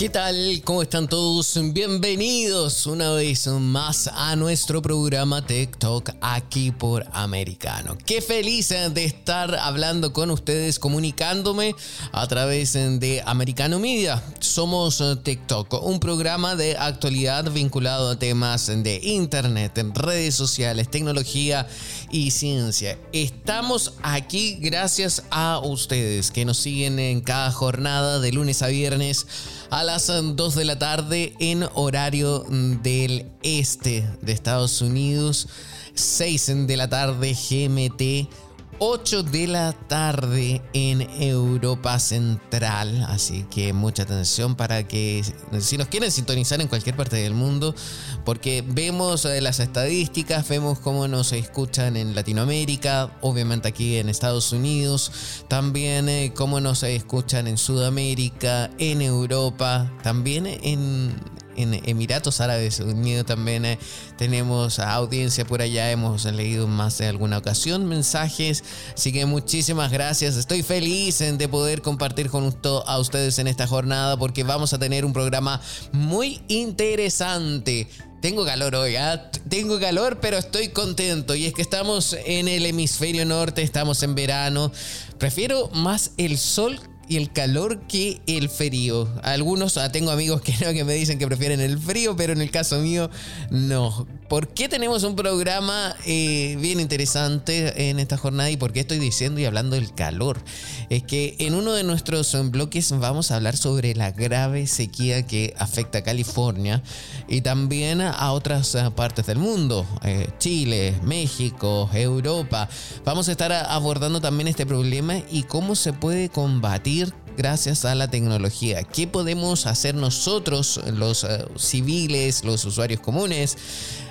¿Qué tal? ¿Cómo están todos? Bienvenidos una vez más a nuestro programa TikTok aquí por Americano. Qué feliz de estar hablando con ustedes, comunicándome a través de Americano Media. Somos TikTok, un programa de actualidad vinculado a temas de internet, redes sociales, tecnología y ciencia. Estamos aquí gracias a ustedes que nos siguen en cada jornada de lunes a viernes a las 2 de la tarde en horario del este de Estados Unidos, 6 de la tarde GMT 8 de la tarde en Europa Central. Así que mucha atención para que si nos quieren sintonizar en cualquier parte del mundo, porque vemos eh, las estadísticas, vemos cómo nos escuchan en Latinoamérica, obviamente aquí en Estados Unidos, también eh, cómo nos escuchan en Sudamérica, en Europa, también en en Emiratos Árabes Unidos también eh, tenemos audiencia por allá, hemos leído más de alguna ocasión mensajes, así que muchísimas gracias, estoy feliz de poder compartir con a ustedes en esta jornada porque vamos a tener un programa muy interesante. Tengo calor hoy, ¿ah? tengo calor, pero estoy contento. Y es que estamos en el hemisferio norte, estamos en verano. Prefiero más el sol y el calor que el frío. Algunos, ah, tengo amigos que no, que me dicen que prefieren el frío, pero en el caso mío, no. ¿Por qué tenemos un programa eh, bien interesante en esta jornada y por qué estoy diciendo y hablando del calor? Es que en uno de nuestros bloques vamos a hablar sobre la grave sequía que afecta a California y también a otras eh, partes del mundo, eh, Chile, México, Europa. Vamos a estar abordando también este problema y cómo se puede combatir gracias a la tecnología. ¿Qué podemos hacer nosotros, los civiles, los usuarios comunes?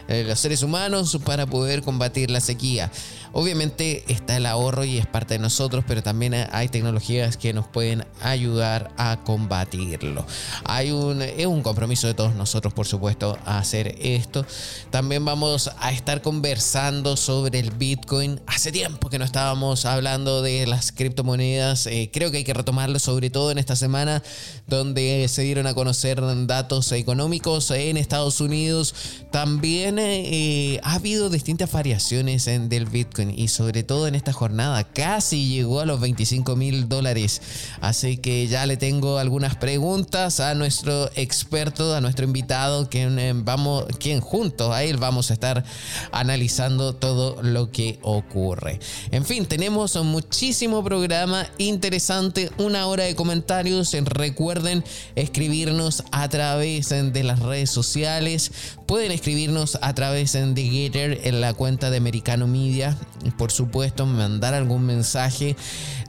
Eh, los seres humanos para poder combatir la sequía. Obviamente está el ahorro y es parte de nosotros, pero también hay tecnologías que nos pueden ayudar a combatirlo. Hay un, es un compromiso de todos nosotros, por supuesto, a hacer esto. También vamos a estar conversando sobre el Bitcoin. Hace tiempo que no estábamos hablando de las criptomonedas. Eh, creo que hay que retomarlo, sobre todo en esta semana, donde se dieron a conocer datos económicos en Estados Unidos. También eh, ha habido distintas variaciones en, del Bitcoin y sobre todo en esta jornada casi llegó a los 25 mil dólares. Así que ya le tengo algunas preguntas a nuestro experto, a nuestro invitado, quien, eh, vamos, quien junto a él vamos a estar analizando todo lo que ocurre. En fin, tenemos muchísimo programa interesante, una hora de comentarios. Recuerden escribirnos a través de las redes sociales. Pueden escribirnos a través de Getter en la cuenta de Americano Media. Por supuesto, mandar algún mensaje.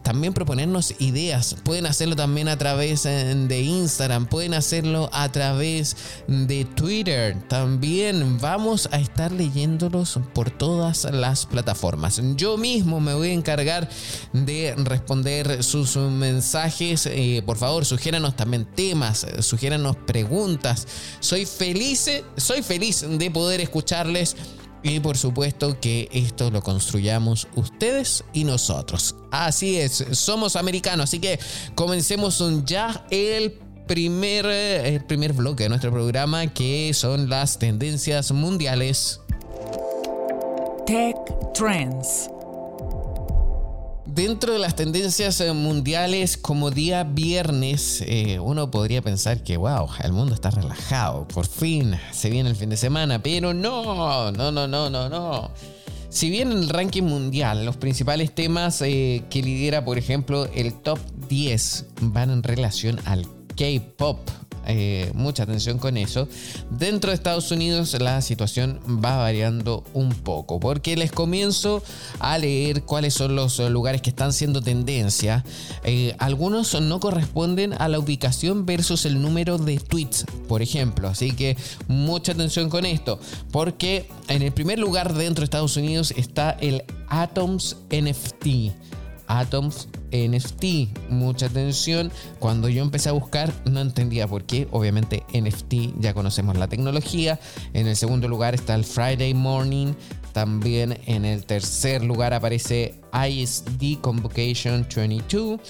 También proponernos ideas. Pueden hacerlo también a través eh, de Instagram. Pueden hacerlo a través de Twitter. También vamos a estar leyéndolos por todas las plataformas. Yo mismo me voy a encargar de responder sus mensajes. Eh, por favor, sugiéranos también temas. Sugiéranos preguntas. Soy feliz, soy feliz de poder escucharles y por supuesto que esto lo construyamos ustedes y nosotros. Así es, somos americanos, así que comencemos ya el primer, el primer bloque de nuestro programa que son las tendencias mundiales. Tech Trends. Dentro de las tendencias eh, mundiales, como día viernes, eh, uno podría pensar que, wow, el mundo está relajado, por fin se viene el fin de semana, pero no, no, no, no, no, no. Si bien en el ranking mundial los principales temas eh, que lidera, por ejemplo, el top 10 van en relación al K-Pop, eh, mucha atención con eso. Dentro de Estados Unidos la situación va variando un poco, porque les comienzo a leer cuáles son los lugares que están siendo tendencia. Eh, algunos no corresponden a la ubicación versus el número de tweets, por ejemplo. Así que mucha atención con esto, porque en el primer lugar dentro de Estados Unidos está el Atoms NFT. Atoms NFT. Mucha atención. Cuando yo empecé a buscar no entendía por qué. Obviamente NFT ya conocemos la tecnología. En el segundo lugar está el Friday Morning. También en el tercer lugar aparece ISD Convocation 22.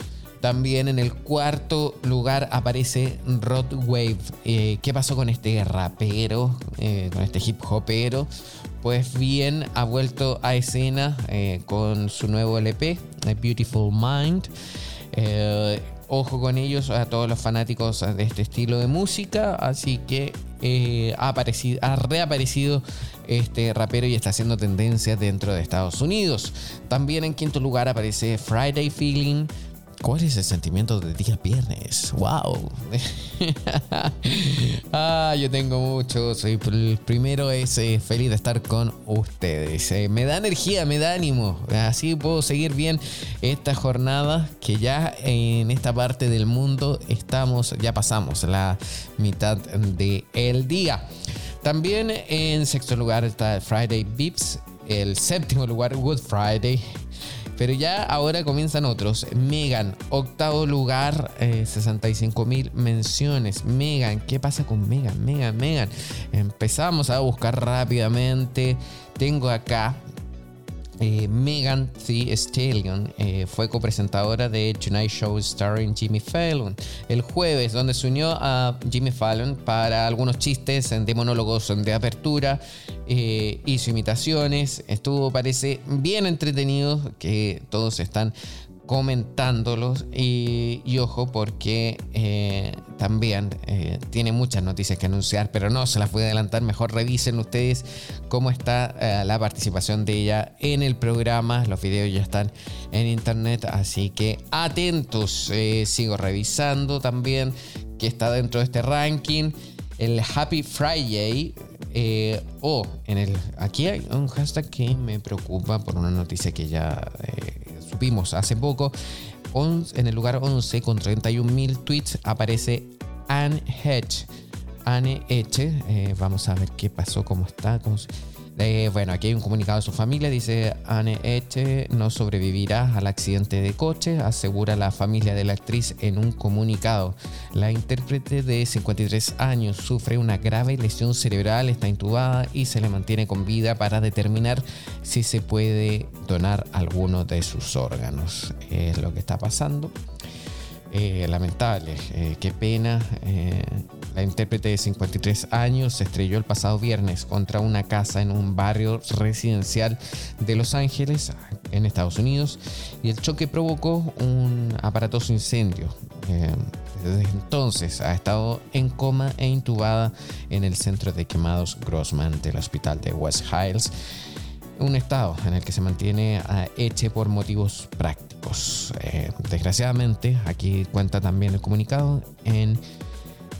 También en el cuarto lugar aparece Rod Wave. Eh, ¿Qué pasó con este rapero? Eh, con este hip hopero pues bien ha vuelto a escena eh, con su nuevo LP, Beautiful Mind. Eh, ojo con ellos, a todos los fanáticos de este estilo de música. Así que eh, ha, aparecido, ha reaparecido este rapero y está haciendo tendencia dentro de Estados Unidos. También en quinto lugar aparece Friday Feeling ¿Cuál es el sentimiento de día viernes? ¡Wow! ah, yo tengo mucho. Soy el primero es eh, feliz de estar con ustedes. Eh, me da energía, me da ánimo. Así puedo seguir bien esta jornada que ya en esta parte del mundo estamos, ya pasamos la mitad del día. También en sexto lugar está Friday Beeps. El séptimo lugar, Good Friday. Pero ya ahora comienzan otros. Megan, octavo lugar, 65 eh, mil menciones. Megan, ¿qué pasa con Megan? Megan, Megan. Empezamos a buscar rápidamente. Tengo acá eh, Megan Thee Stallion eh, fue copresentadora de Tonight Show starring Jimmy Fallon el jueves, donde se unió a Jimmy Fallon para algunos chistes de monólogos de apertura, eh, hizo imitaciones, estuvo, parece, bien entretenido, que todos están comentándolos y, ojo porque eh, también eh, tiene muchas noticias que anunciar, pero no se las voy a adelantar, mejor revisen ustedes cómo está eh, la participación de ella en el programa, los videos ya están en internet, así que atentos, sigo revisando también que está dentro de este ranking, el Happy Friday. o en el aquí hay un hashtag que me preocupa por una noticia que ya vimos hace poco, en el lugar 11 con 31.000 tweets aparece Anne Hedge. Anne Hedge, eh, vamos a ver qué pasó, cómo está, cómo eh, bueno, aquí hay un comunicado de su familia. Dice, Anne Eche no sobrevivirá al accidente de coche, asegura la familia de la actriz en un comunicado. La intérprete de 53 años sufre una grave lesión cerebral, está intubada y se le mantiene con vida para determinar si se puede donar alguno de sus órganos. Es lo que está pasando. Eh, lamentable, eh, qué pena. Eh, la intérprete de 53 años se estrelló el pasado viernes contra una casa en un barrio residencial de Los Ángeles, en Estados Unidos, y el choque provocó un aparatoso incendio. desde entonces ha estado en coma e intubada en el centro de quemados Grossman del hospital de West Hills un estado en el que se mantiene Eche por motivos prácticos. Eh, desgraciadamente, aquí cuenta también el comunicado, en,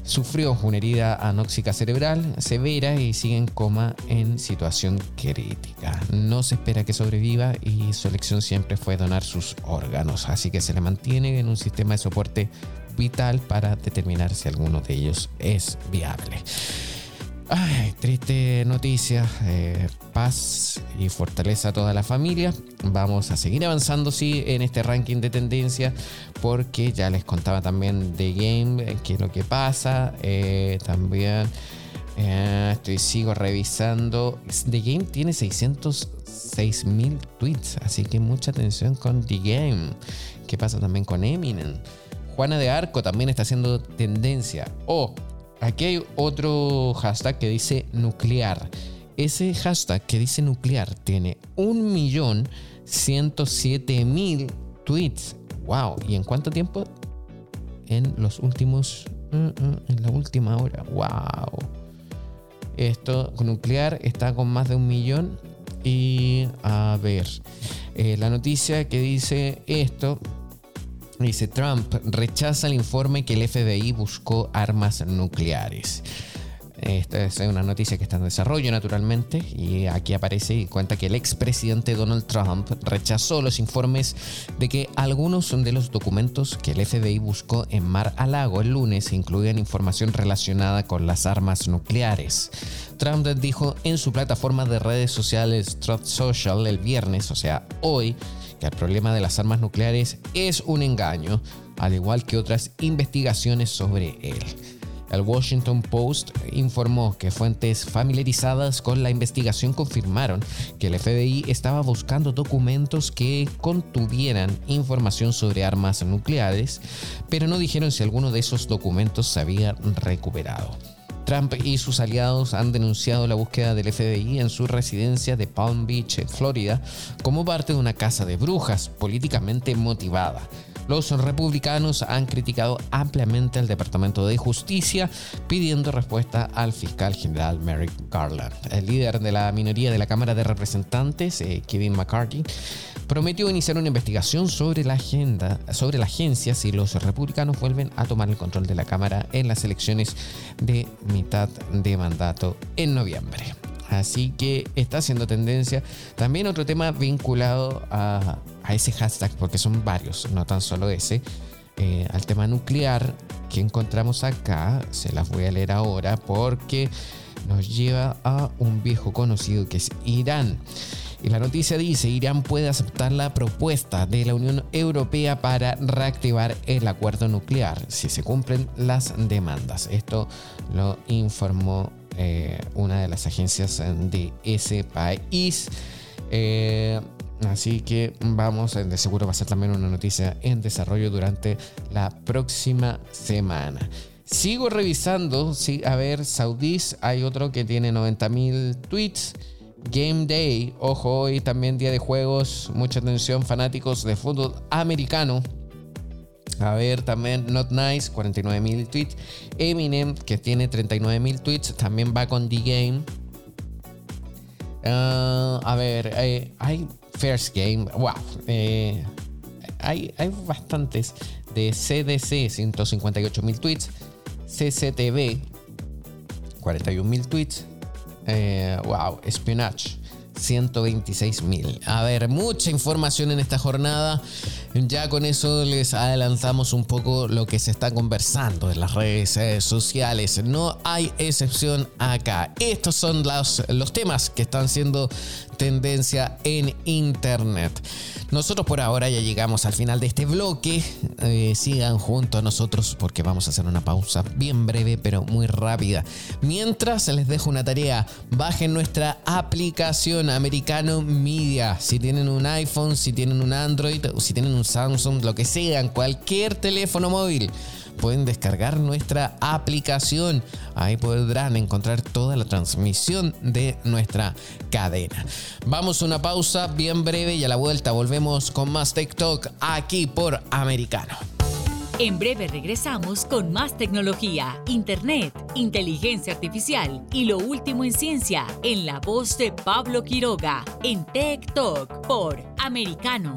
sufrió una herida anóxica cerebral severa y sigue en coma en situación crítica. No se espera que sobreviva y su elección siempre fue donar sus órganos, así que se le mantiene en un sistema de soporte vital para determinar si alguno de ellos es viable. Ay, triste noticia. Eh, paz y fortaleza a toda la familia. Vamos a seguir avanzando, sí, en este ranking de tendencia, porque ya les contaba también de Game, eh, qué es lo que pasa. Eh, también estoy, sigo revisando. The Game tiene 606 mil tweets, así que mucha atención con The Game. ¿Qué pasa también con Eminem? Juana de Arco también está haciendo tendencia. O Aquí hay otro hashtag que dice nuclear. Ese hashtag que dice nuclear tiene 1.107.000 tweets. ¡Wow! ¿Y en cuánto tiempo? En los últimos. Mm, mm, en la última hora. ¡Wow! Esto nuclear está con más de un millón Y a ver, eh, la noticia que dice esto Dice Trump rechaza el informe que el FBI buscó armas nucleares. Esta es una noticia que está en desarrollo naturalmente y aquí aparece y cuenta que el expresidente Donald Trump rechazó los informes de que algunos de los documentos que el FBI buscó en Mar a Lago el lunes incluían información relacionada con las armas nucleares. Trump dijo en su plataforma de redes sociales Truth Social el viernes, o sea, hoy, que el problema de las armas nucleares es un engaño, al igual que otras investigaciones sobre él. El Washington Post informó que fuentes familiarizadas con la investigación confirmaron que el FBI estaba buscando documentos que contuvieran información sobre armas nucleares, pero no dijeron si alguno de esos documentos se había recuperado. Trump y sus aliados han denunciado la búsqueda del FBI en su residencia de Palm Beach, Florida, como parte de una casa de brujas políticamente motivada. Los republicanos han criticado ampliamente al Departamento de Justicia pidiendo respuesta al fiscal general Merrick Garland. El líder de la minoría de la Cámara de Representantes, eh, Kevin McCarthy, prometió iniciar una investigación sobre la agenda, sobre la agencia si los republicanos vuelven a tomar el control de la Cámara en las elecciones de mitad de mandato en noviembre. Así que está haciendo tendencia. También otro tema vinculado a, ese hashtag, porque son varios, no tan solo ese, eh, al tema nuclear que encontramos acá. Se las voy a leer ahora porque nos lleva a un viejo conocido que es Irán. Y la noticia dice, Irán puede aceptar la propuesta de la Unión Europea para reactivar el acuerdo nuclear si se cumplen las demandas. Esto lo informó eh, una de las agencias de ese país. Eh, así que vamos, de seguro va a ser también una noticia en desarrollo durante la próxima semana. Sigo revisando, sí, a ver, Saudis, hay otro que tiene 90.000 tweets. Game Day, ojo, hoy también día de juegos, mucha atención, fanáticos de fútbol americano. A ver, también Not Nice, 49.000 tweets. Eminem, que tiene 39.000 tweets, también va con The Game. Ah, a ver, eh, hay First Game, wow. Eh, hay, hay bastantes de CDC, 158.000 tweets. CCTV, 41.000 tweets. Eh, wow, Espionage, 126 mil. A ver, mucha información en esta jornada. Ya con eso les adelantamos un poco lo que se está conversando en las redes eh, sociales. No hay excepción acá. Estos son los, los temas que están siendo tendencia en Internet. Nosotros por ahora ya llegamos al final de este bloque. Eh, sigan junto a nosotros porque vamos a hacer una pausa bien breve pero muy rápida. Mientras les dejo una tarea, bajen nuestra aplicación Americano Media. Si tienen un iPhone, si tienen un Android, si tienen un Samsung, lo que sea, cualquier teléfono móvil pueden descargar nuestra aplicación. Ahí podrán encontrar toda la transmisión de nuestra cadena. Vamos a una pausa bien breve y a la vuelta volvemos con más TikTok aquí por Americano. En breve regresamos con más tecnología, internet, inteligencia artificial y lo último en ciencia en la voz de Pablo Quiroga en Tech Talk por Americano.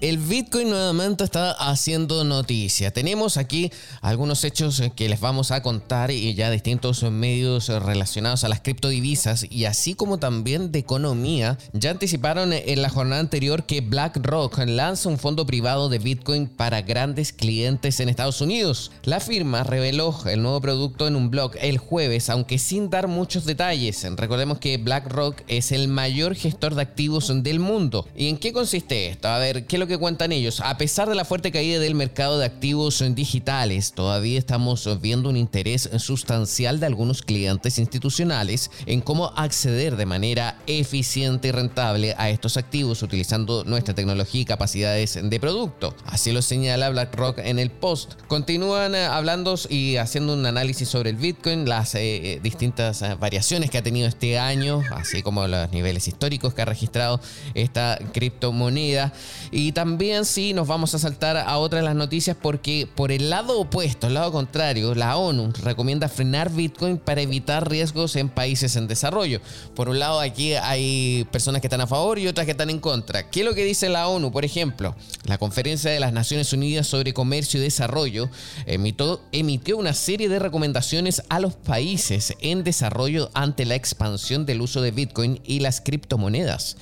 el Bitcoin nuevamente está haciendo noticia. Tenemos aquí algunos hechos que les vamos a contar y ya distintos medios relacionados a las criptodivisas y así como también de economía. Ya anticiparon en la jornada anterior que BlackRock lanza un fondo privado de Bitcoin para grandes clientes en Estados Unidos. La firma reveló el nuevo producto en un blog el jueves, aunque sin dar muchos detalles. Recordemos que BlackRock es el mayor gestor de activos del mundo. ¿Y en qué consiste esto? A ver, ¿qué es lo que cuentan ellos, a pesar de la fuerte caída del mercado de activos digitales, todavía estamos viendo un interés sustancial de algunos clientes institucionales en cómo acceder de manera eficiente y rentable a estos activos utilizando nuestra tecnología y capacidades de producto. Así lo señala BlackRock en el post. Continúan eh, hablando y haciendo un análisis sobre el Bitcoin, las eh, eh, distintas variaciones que ha tenido este año, así como los niveles históricos que ha registrado esta criptomoneda y también sí nos vamos a saltar a otra de las noticias porque por el lado opuesto, el lado contrario, la ONU recomienda frenar Bitcoin para evitar riesgos en países en desarrollo. Por un lado aquí hay personas que están a favor y otras que están en contra. ¿Qué es lo que dice la ONU? Por ejemplo, la Conferencia de las Naciones Unidas sobre Comercio y Desarrollo emitió, emitió una serie de recomendaciones a los países en desarrollo ante la expansión del uso de Bitcoin y las criptomonedas.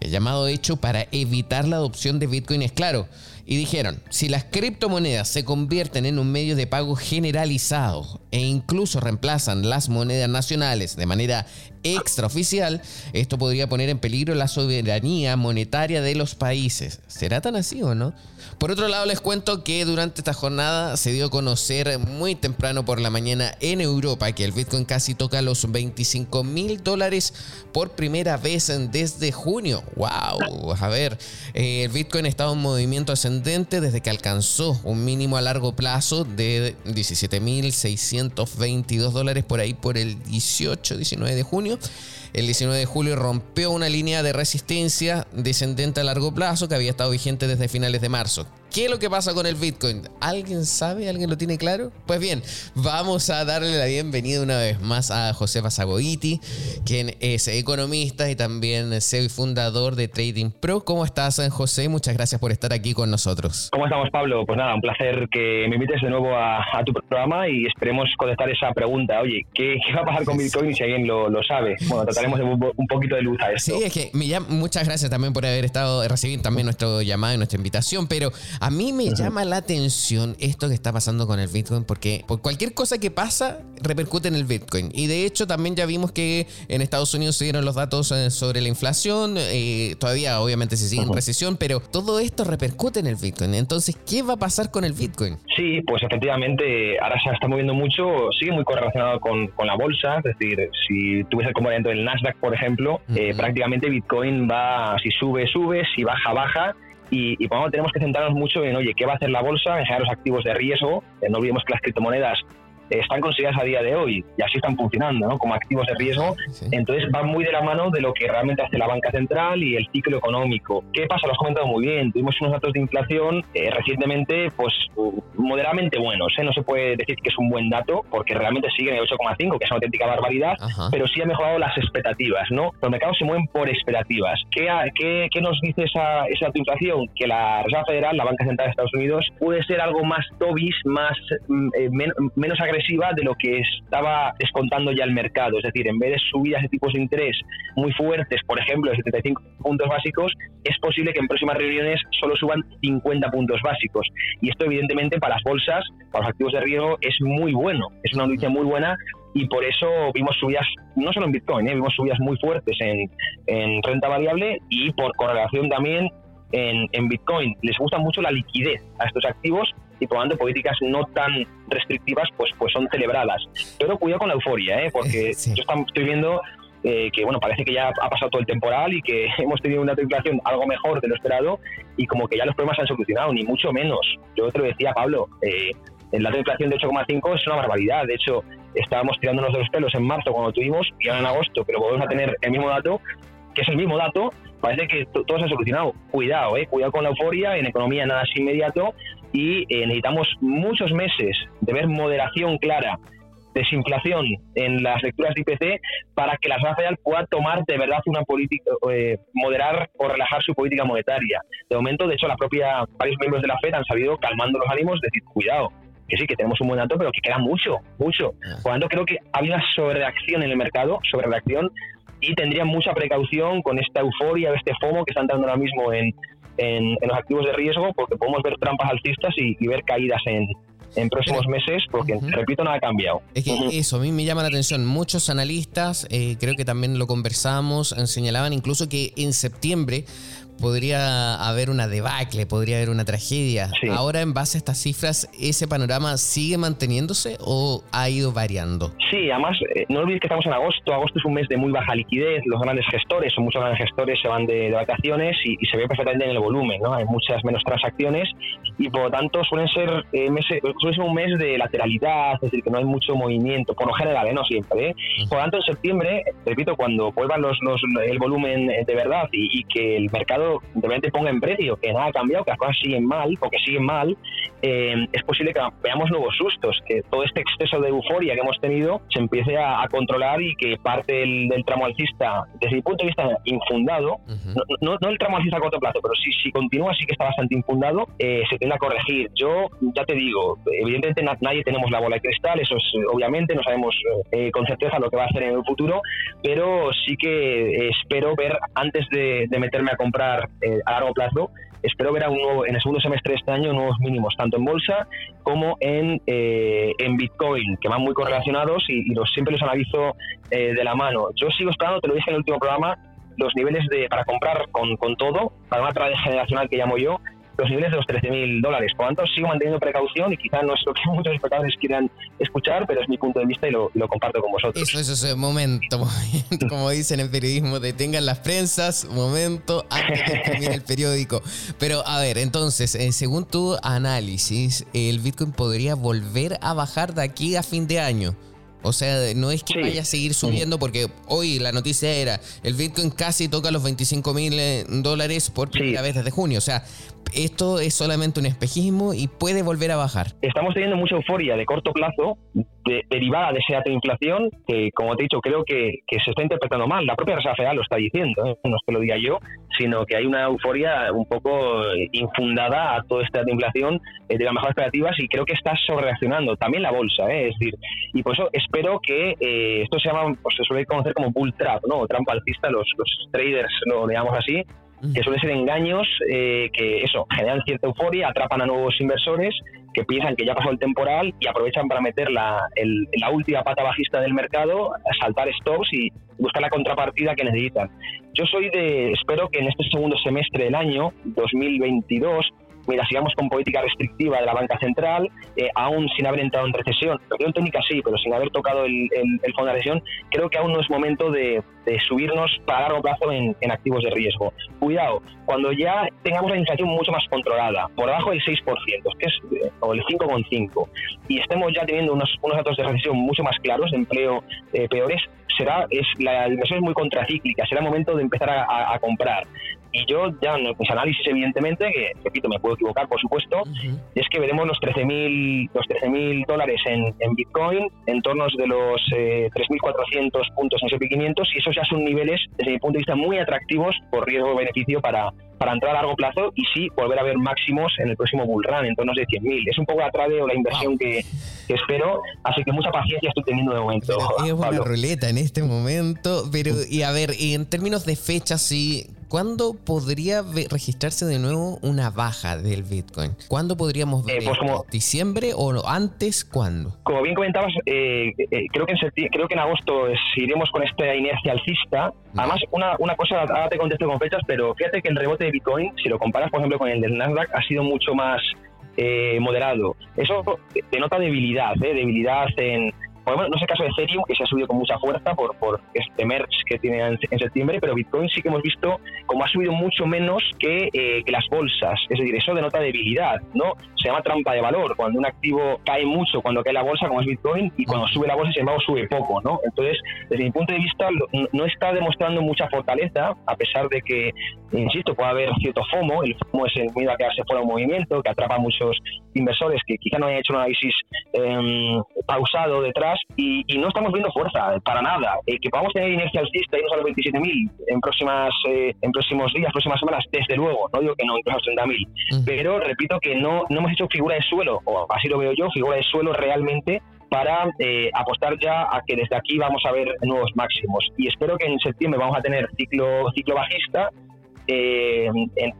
El llamado hecho para evitar la adopción de Bitcoin es claro. Y dijeron, si las criptomonedas se convierten en un medio de pago generalizado e incluso reemplazan las monedas nacionales de manera extraoficial, esto podría poner en peligro la soberanía monetaria de los países. ¿Será tan así o no? Por otro lado, les cuento que durante esta jornada se dio a conocer muy temprano por la mañana en Europa que el Bitcoin casi toca los 25 mil dólares por primera vez desde junio. ¡Wow! A ver, eh, el Bitcoin estaba en movimiento ascendente desde que alcanzó un mínimo a largo plazo de 17 mil 622 dólares por ahí por el 18-19 de junio. El 19 de julio rompió una línea de resistencia descendente a largo plazo que había estado vigente desde finales de marzo. ¿Qué es lo que pasa con el Bitcoin? ¿Alguien sabe? ¿Alguien lo tiene claro? Pues bien, vamos a darle la bienvenida una vez más a Josefa Sagoiti, quien es economista y también CEO y fundador de Trading Pro. ¿Cómo estás, José? Muchas gracias por estar aquí con nosotros. ¿Cómo estamos, Pablo? Pues nada, un placer que me invites de nuevo a, tu programa y esperemos contestar esa pregunta. Oye, ¿qué, va a pasar con Bitcoin si alguien lo, sabe? Bueno, trataremos de un, un, poquito de luz a esto. Sí, es que me llama, muchas gracias también por haber estado, recibiendo también nuestro llamado y nuestra invitación, pero a mí me llama la atención esto que está pasando con el Bitcoin porque por cualquier cosa que pasa repercute en el Bitcoin. Y de hecho también ya vimos que en Estados Unidos se dieron los datos eh, sobre la inflación, eh, todavía obviamente se sigue en recesión, pero todo esto repercute en el Bitcoin. Entonces, ¿qué va a pasar con el Bitcoin? Sí, pues efectivamente ahora se está moviendo mucho, sigue muy correlacionado con, con la bolsa, es decir, si tú ves el componente del Nasdaq, por ejemplo, eh, prácticamente Bitcoin va, si sube, sube, si baja, baja y, y tenemos que centrarnos mucho en, oye, ¿qué va a hacer la bolsa? En generar los activos de riesgo. Eh, no olvidemos que las criptomonedas están consideradas a día de hoy y así están funcionando ¿no? como activos de riesgo. Entonces van muy de la mano de lo que realmente hace la banca central y el ciclo económico. ¿Qué pasa? Lo has comentado muy bien. Tuvimos unos datos de inflación eh, recientemente pues moderadamente buenos. ¿eh? No se puede decir que es un buen dato porque realmente siguen en el 8,5, que es una auténtica barbaridad, pero sí ha mejorado las expectativas. ¿no? Los mercados se mueven por expectativas. ¿Qué, qué, qué nos dice esa, esa inflación? Que la Reserva Federal, la Banca Central de Estados Unidos, puede ser algo más tobis, más, mm, eh, menos agresivo de lo que estaba descontando ya el mercado. Es decir, en vez de subidas de tipos de interés muy fuertes, por ejemplo, de 75 puntos básicos, es posible que en próximas reuniones solo suban 50 puntos básicos. Y esto, evidentemente, para las bolsas, para los activos de riesgo, es muy bueno. Es una noticia muy buena y por eso vimos subidas, no solo en Bitcoin, ¿eh? vimos subidas muy fuertes en, en renta variable y por correlación también en, en, Bitcoin. Les gusta mucho la liquidez a estos activos y lo políticas no tan restrictivas pues, pues son celebradas. Pero cuidado con la euforia, ¿eh? porque yo estoy viendo eh, que bueno parece que ya ha pasado todo el temporal y que hemos tenido una inflación algo mejor de lo esperado y como que ya los problemas se han solucionado, ni mucho menos. Yo te lo decía, Pablo, eh, la inflación de 8,5 es una barbaridad. De hecho, estábamos tirándonos de los pelos en marzo cuando tuvimos y ahora en agosto, pero volvemos a tener el mismo dato, que es el mismo dato, parece que todo se ha solucionado. Cuidado, eh, cuidado con la euforia, en economía nada es inmediato y eh, necesitamos muchos meses de ver moderación clara desinflación en las lecturas de IPC para que la Reserva Federal pueda tomar de verdad una política, eh, moderar o relajar su política monetaria. De momento, de hecho, la propia, varios miembros de la FED han salido calmando los ánimos, decir, cuidado, que sí, que tenemos un buen dato, pero que queda mucho, mucho. Ah. Por lo tanto, creo que ha habido una sobrereacción en el mercado, sobrereacción, y tendría mucha precaución con esta euforia, este FOMO que están dando ahora mismo en, en, los activos de riesgo, porque podemos ver trampas alcistas y ver caídas en, en próximos meses, porque, repito, nada ha cambiado. Es que eso, a mí me llama la atención. Muchos analistas, eh, creo que también lo conversamos, señalaban incluso que en septiembre podría haber una debacle, podría haber una tragedia. Ahora, en base a estas cifras, ¿ese panorama sigue manteniéndose o ha ido variando? Sí, además, eh, no olvides que estamos en agosto. Agosto es un mes de muy baja liquidez. Los grandes gestores, o muchos grandes gestores, se van de, vacaciones y, se ve perfectamente en el volumen. ¿no? Hay muchas menos transacciones y, por lo tanto, suelen ser, eh, meses, suele ser un mes de lateralidad, es decir, que no hay mucho movimiento, por lo general, ¿eh? no siempre. ¿eh? Por lo tanto, en septiembre, repito, cuando vuelvan los, los, el volumen de verdad y que el mercado de repente ponga en precio que nada ha cambiado, que las cosas siguen mal o que siguen mal, eh, es posible que veamos nuevos sustos, que todo este exceso de euforia que hemos tenido se empiece a, controlar y que parte del, tramo alcista, desde mi punto de vista infundado, no, no, el tramo alcista a corto plazo, pero si, si continúa, sí que está bastante infundado, eh, se tiende a corregir. Yo ya te digo, evidentemente nadie tenemos la bola de cristal, eso es obviamente, no sabemos eh, con certeza lo que va a hacer en el futuro, pero sí que espero ver antes de meterme a comprar eh, a largo plazo, espero ver a un nuevo, en el segundo semestre de este año nuevos mínimos, tanto en bolsa como en, eh, en Bitcoin, que van muy correlacionados y, los, siempre los analizo eh, de la mano. Yo sigo esperando, te lo dije en el último programa, los niveles de para comprar con, con todo, para una trade generacional que llamo yo, los niveles de los 13.000 dólares. Por lo tanto, sigo manteniendo precaución y quizá no es lo que muchos espectadores quieran escuchar, pero es mi punto de vista y lo, comparto con vosotros. Eso, eso es momento, momento, como dicen en periodismo, detengan las prensas, momento, antes de terminar el periódico. Pero a ver, entonces, eh, según tu análisis, ¿el Bitcoin podría volver a bajar de aquí a fin de año? O sea, no es que vaya a seguir subiendo porque hoy la noticia era el Bitcoin casi toca los 25 mil eh, dólares por primera vez desde junio. O sea, esto es solamente un espejismo y puede volver a bajar. Estamos teniendo mucha euforia de corto plazo derivada de esa alta inflación que, como te he dicho, creo que, se está interpretando mal. La propia Reserva Federal lo está diciendo, ¿eh? no es que lo diga yo, sino que hay una euforia un poco infundada a toda esta inflación eh, de las mejores expectativas y creo que está sobrereaccionando. También la bolsa, ¿eh? es decir, y por eso espero que esto se llama, pues se suele conocer como bull trap, ¿no? O trampa alcista, los, los traders lo digamos así, que suelen ser engaños eh, que eso generan cierta euforia, atrapan a nuevos inversores que piensan que ya pasó el temporal y aprovechan para meter la, la última pata bajista del mercado, saltar stops y buscar la contrapartida que necesitan. Yo soy de, espero que en este segundo semestre del año 2022 mira, sigamos con política restrictiva de la banca central, eh, aún sin haber entrado en recesión, en técnica sí, pero sin haber tocado el, fondo de recesión, creo que aún no es momento de, subirnos para largo plazo en, activos de riesgo. Cuidado, cuando ya tengamos la inflación mucho más controlada, por debajo del 6%, que es, eh, o el 5,5%, y estemos ya teniendo unos, datos de recesión mucho más claros, de empleo eh, peores, será, es, la inversión es muy contracíclica, será momento de empezar a comprar. Y yo ya en mis análisis, evidentemente, que repito, me puedo equivocar, por supuesto, es que veremos los 13.000 los 13 dólares en, en, Bitcoin, en torno de los 3.400 eh, puntos en S&P 500 y esos ya son niveles, desde mi punto de vista, muy atractivos por riesgo-beneficio para, para entrar a largo plazo y sí volver a ver máximos en el próximo bull run, en torno de 100.000. Es un poco la trade o la inversión que, espero, así que mucha paciencia estoy teniendo de momento. es una ruleta en este momento, pero y a ver, en términos de fechas, sí, ¿Cuándo podría registrarse de nuevo una baja del Bitcoin? ¿Cuándo podríamos ver? Eh, pues ¿Diciembre o antes? ¿Cuándo? Como bien comentabas, eh, eh, creo, que en creo que en agosto iremos con esta inercia alcista. Además, una, una cosa, ahora te contesto con fechas, pero fíjate que el rebote de Bitcoin, si lo comparas, por ejemplo, con el del Nasdaq, ha sido mucho más moderado. Eso denota debilidad, debilidad en no es el caso de Ethereum, que se ha subido con mucha fuerza por, por este merge que tiene en, septiembre, pero Bitcoin sí que hemos visto como ha subido mucho menos que, eh, que las bolsas. Es decir, eso denota debilidad, ¿no? se llama trampa de valor, cuando un activo cae mucho cuando cae la bolsa, como es Bitcoin, y cuando sube la bolsa, sin embargo, sube poco, ¿no? Entonces, desde mi punto de vista, no está demostrando mucha fortaleza, a pesar de que, insisto, puede haber cierto FOMO, el FOMO es el miedo a quedarse fuera un movimiento, que atrapa a muchos inversores que quizá no hayan hecho un análisis em, pausado detrás, y, no estamos viendo fuerza, para nada. Eh, que podamos tener inercia alcista y irnos a los 27.000 en, próximas, eh, en próximos días, próximas semanas, desde luego, no digo que no, incluso a los 30.000, pero repito que no, no hemos hecho figura de suelo, o así lo veo yo, figura de suelo realmente para eh, apostar ya a que desde aquí vamos a ver nuevos máximos. Y espero que en septiembre vamos a tener ciclo, ciclo bajista. Eh,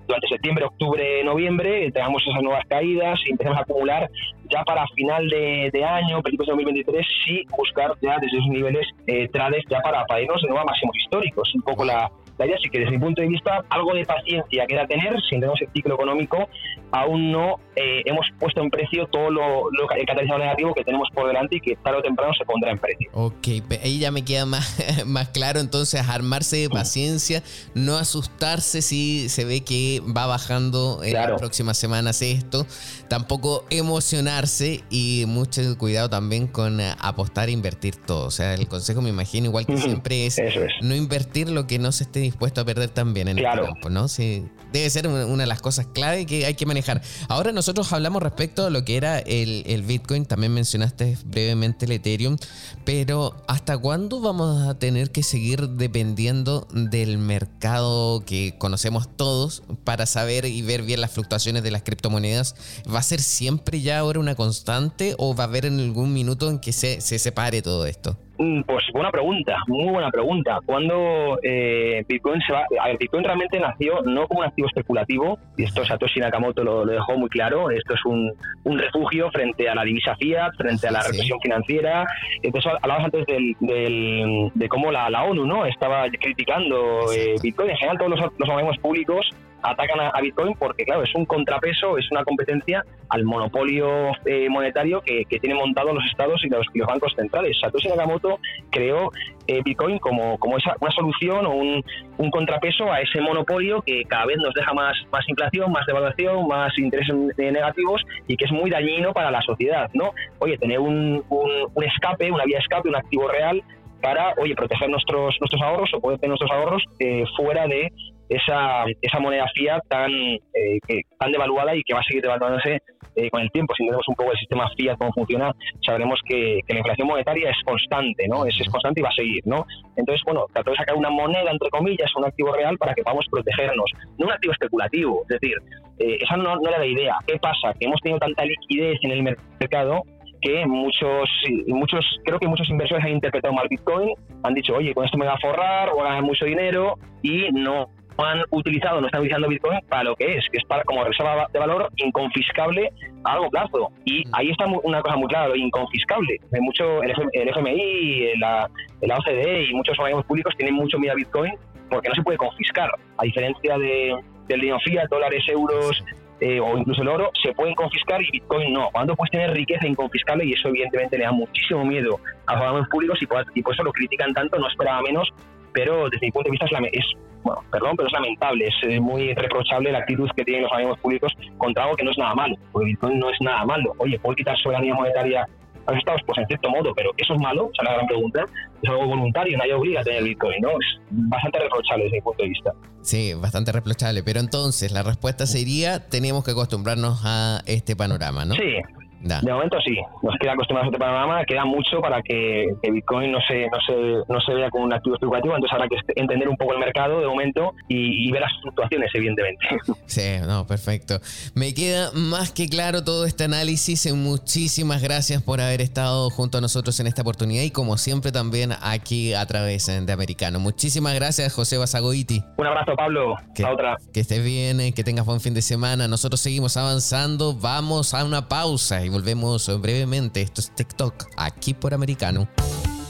durante septiembre, octubre, noviembre tengamos esas nuevas caídas y empecemos a acumular ya para final de, año, principios de 2023, sí buscar ya desde esos niveles eh, trades ya para, para irnos de nuevo a máximos históricos. Un poco la, la idea sí que desde mi punto de vista algo de paciencia queda tener, si tenemos el ciclo económico, aún no eh, hemos puesto en precio todo lo, el catalizador negativo que tenemos por delante y que tarde o temprano se pondrá en precio. Ok, ahí ya me queda más, más claro entonces armarse de paciencia, no asustarse si se ve que va bajando en las próximas semanas esto, tampoco emocionarse y mucho cuidado también con eh, apostar e invertir todo. O sea, el consejo me imagino igual que siempre es, no invertir lo que no se esté dispuesto a perder también en el campo, ¿no? Sí, debe ser una de las cosas clave que hay que manejar. Ahora nosotros hablamos respecto a lo que era el, Bitcoin, también mencionaste brevemente el Ethereum, pero ¿hasta cuándo vamos a tener que seguir dependiendo del mercado que conocemos todos para saber y ver bien las fluctuaciones de las criptomonedas? ¿Va a ser siempre ya ahora una constante o va a haber en algún minuto en que se, se separe todo esto? Mm, pues buena pregunta, muy buena pregunta. Cuando eh, Bitcoin se va, a Bitcoin realmente nació no como un activo especulativo, y esto Satoshi Nakamoto lo, dejó muy claro, esto es un, un, refugio frente a la divisa fiat, frente a la represión financiera. Entonces hablabas antes del, del, de cómo la, la, ONU no estaba criticando eh, Bitcoin, en general todos los, los organismos públicos atacan a, Bitcoin porque, claro, es un contrapeso, es una competencia al monopolio eh, monetario que, que tienen montado los estados y los, bancos centrales. Satoshi Nakamoto creó eh, Bitcoin como, como esa, una solución o un, un, contrapeso a ese monopolio que cada vez nos deja más, más inflación, más devaluación, más intereses negativos y que es muy dañino para la sociedad, ¿no? Oye, tener un, un, escape, una vía escape, un activo real para, oye, proteger nuestros, nuestros ahorros o poder tener nuestros ahorros eh, fuera de esa, esa moneda fiat tan, eh, tan devaluada y que va a seguir devaluándose eh, con el tiempo. Si entendemos un poco el sistema fiat, cómo funciona, sabremos que, la inflación monetaria es constante, ¿no? Es, constante y va a seguir, ¿no? Entonces, bueno, tratar de sacar una moneda, entre comillas, un activo real para que podamos protegernos. No un activo especulativo, es decir, eh, esa no, no era la idea. ¿Qué pasa? Que hemos tenido tanta liquidez en el mercado que muchos, muchos, creo que muchos inversores han interpretado mal Bitcoin, han dicho, oye, con esto me va a forrar, voy a ganar mucho dinero y no han utilizado, no están utilizando Bitcoin para lo que es, que es para como reserva de valor inconfiscable a largo plazo. Y mm. ahí está una cosa muy clara, lo inconfiscable. Hay mucho, el, FMI, la, la OCDE y muchos organismos públicos tienen mucho miedo a Bitcoin porque no se puede confiscar. A diferencia de, del dinero fiat, dólares, euros, eh, o incluso el oro, se pueden confiscar y Bitcoin no. Cuando puedes tener riqueza inconfiscable y eso evidentemente le da muchísimo miedo a los organismos públicos y por, y por, eso lo critican tanto, no esperaba menos, pero desde mi punto de vista es, es bueno, perdón, pero es lamentable, es eh, muy reprochable la actitud que tienen los organismos públicos contra algo que no es nada malo, porque Bitcoin no es nada malo. Oye, ¿puede quitar soberanía monetaria a los estados? Pues en cierto modo, pero ¿eso es malo? O sea, la gran pregunta. Es algo voluntario, nadie obliga a tener Bitcoin, ¿no? Es bastante reprochable desde mi punto de vista. Sí, bastante reprochable, pero entonces la respuesta sería, tenemos que acostumbrarnos a este panorama, ¿no? Sí, de momento sí, nos queda acostumbrados a este panorama, queda mucho para que, Bitcoin no se, no, se, no se vea como un activo especulativo, entonces habrá que entender un poco el mercado de momento y, ver las fluctuaciones, evidentemente. Sí, no, perfecto. Me queda más que claro todo este análisis. Muchísimas gracias por haber estado junto a nosotros en esta oportunidad y como siempre también aquí a través de Americano. Muchísimas gracias, José Basagoiti. Un abrazo, Pablo. Que, otra. Que estés bien, eh, que tengas buen fin de semana. Nosotros seguimos avanzando. Vamos a una pausa y volvemos brevemente. Esto es TikTok, aquí por Americano.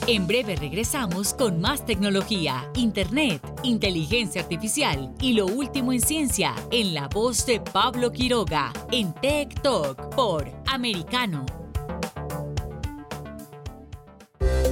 En breve regresamos con más tecnología, internet, inteligencia artificial y lo último en ciencia en la voz de Pablo Quiroga en Talk por Americano.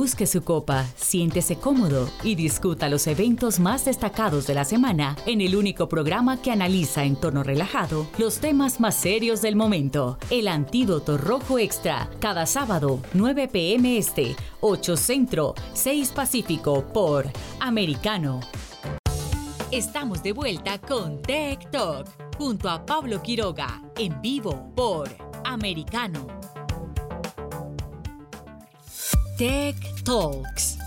Busque su copa, siéntese cómodo y discuta los eventos más destacados de la semana en el único programa que analiza en tono relajado los temas más serios del momento. El Antídoto Rojo Extra, cada sábado, 9 pm este, 8 Centro, 6 Pacífico por Americano. Estamos de vuelta con Tech Talk junto a Pablo Quiroga en vivo por Americano. Tech Talks.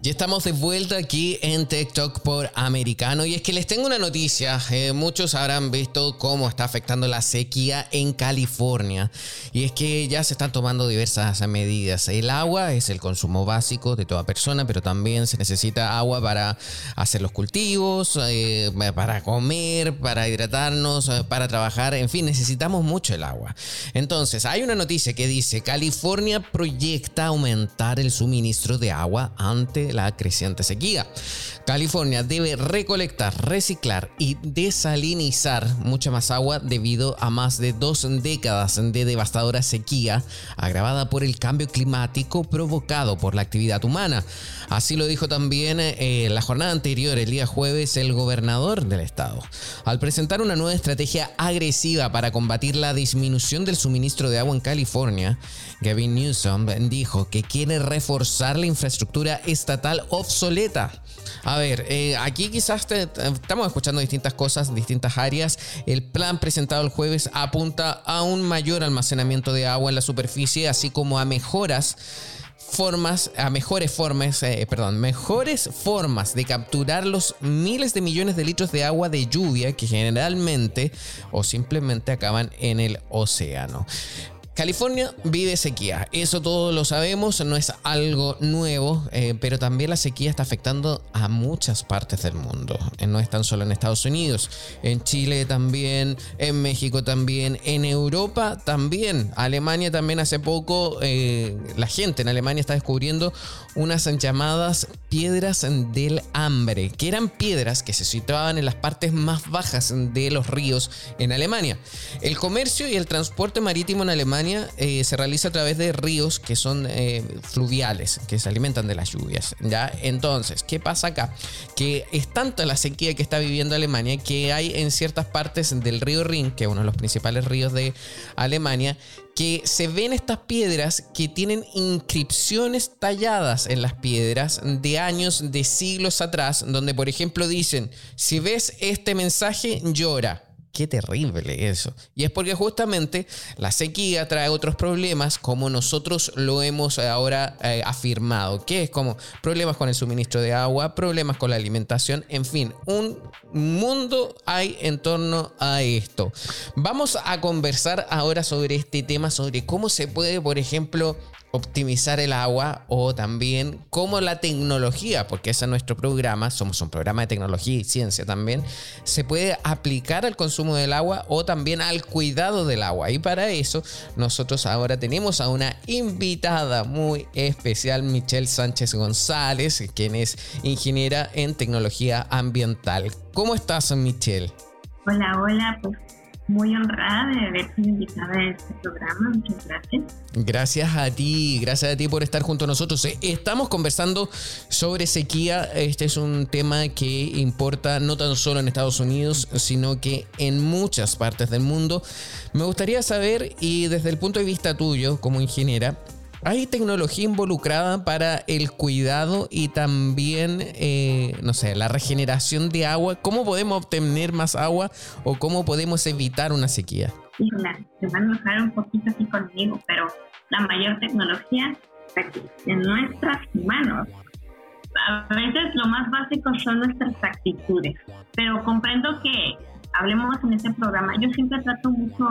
Ya estamos de vuelta aquí en TikTok por Americano y es que les tengo una noticia. Eh, muchos habrán visto cómo está afectando la sequía en California y es que ya se están tomando diversas medidas. El agua es el consumo básico de toda persona, pero también se necesita agua para hacer los cultivos, eh, para comer, para hidratarnos, eh, para trabajar. En fin, necesitamos mucho el agua. Entonces, hay una noticia que dice California proyecta aumentar el suministro de agua ante la creciente sequía. California debe recolectar, reciclar y desalinizar mucha más agua debido a más de dos décadas de devastadora sequía agravada por el cambio climático provocado por la actividad humana. Así lo dijo también eh, la jornada anterior, el día jueves, el gobernador del estado. Al presentar una nueva estrategia agresiva para combatir la disminución del suministro de agua en California, Gavin Newsom dijo que quiere reforzar la infraestructura estatal obsoleta a ver, eh, aquí quizás estamos escuchando distintas cosas, distintas áreas. El plan presentado el jueves apunta a un mayor almacenamiento de agua en la superficie, así como a mejoras formas, a mejores formas, eh, perdón, mejores formas de capturar los miles de millones de litros de agua de lluvia que generalmente o simplemente acaban en el océano. California vive sequía, eso todos lo sabemos, no es algo nuevo, eh, pero también la sequía está afectando a muchas partes del mundo. Eh, no es tan solo en Estados Unidos, en Chile también, en México también, en Europa también. Alemania también hace poco, eh, la gente en Alemania está descubriendo unas llamadas piedras del hambre, que eran piedras que se situaban en las partes más bajas de los ríos en Alemania. El comercio y el transporte marítimo en Alemania eh, se realiza a través de ríos que son eh, fluviales, que se alimentan de las lluvias. ¿ya? Entonces, ¿qué pasa acá? Que es tanta la sequía que está viviendo Alemania que hay en ciertas partes del río Rin, que es uno de los principales ríos de Alemania, que se ven estas piedras que tienen inscripciones talladas en las piedras de años, de siglos atrás, donde por ejemplo dicen, si ves este mensaje, llora. Qué terrible eso. Y es porque justamente la sequía trae otros problemas como nosotros lo hemos ahora eh, afirmado, que es como problemas con el suministro de agua, problemas con la alimentación, en fin, un mundo hay en torno a esto. Vamos a conversar ahora sobre este tema, sobre cómo se puede, por ejemplo, optimizar el agua o también cómo la tecnología, porque ese es nuestro programa, somos un programa de tecnología y ciencia también, se puede aplicar al consumo del agua o también al cuidado del agua. Y para eso nosotros ahora tenemos a una invitada muy especial, Michelle Sánchez González, quien es ingeniera en tecnología ambiental. ¿Cómo estás, Michelle? Hola, hola, pues muy honrada de haber sido invitada a este programa. Muchas gracias. Gracias a ti, gracias a ti por estar junto a nosotros. Eh, estamos conversando sobre sequía. Este es un tema que importa no tan solo en Estados Unidos, sino que en muchas partes del mundo. Me gustaría saber, y desde el punto de vista tuyo como ingeniera, ¿Hay tecnología involucrada para el cuidado y también, eh, no sé, la regeneración de agua? ¿Cómo podemos obtener más agua o cómo podemos evitar una sequía? Híjole, se van a enojar un poquito así conmigo, pero la mayor tecnología está en nuestras manos. A veces lo más básico son nuestras actitudes, pero comprendo que hablemos en este programa, yo siempre trato mucho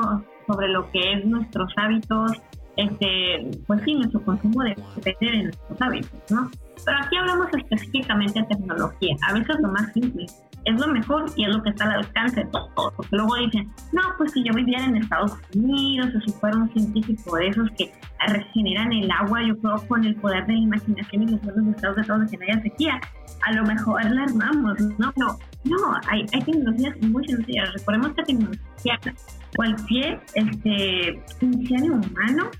sobre lo que es nuestros hábitos, este, pues sí, nuestro consumo depende de nuestros hábitos, ¿no? Pero aquí hablamos específicamente de tecnología, a veces lo más simple, es lo mejor y es lo que está al alcance de todos. Porque luego dicen, no, pues si yo viviera en Estados Unidos o si fuera un científico de esos que regeneran el agua, yo creo con el poder de la imaginación y los buenos estados de todos que no haya sequía, a lo mejor la armamos, ¿no? No, no hay, hay tecnologías muy sencillas. Recordemos que tecnología, cualquier este, ingenio humano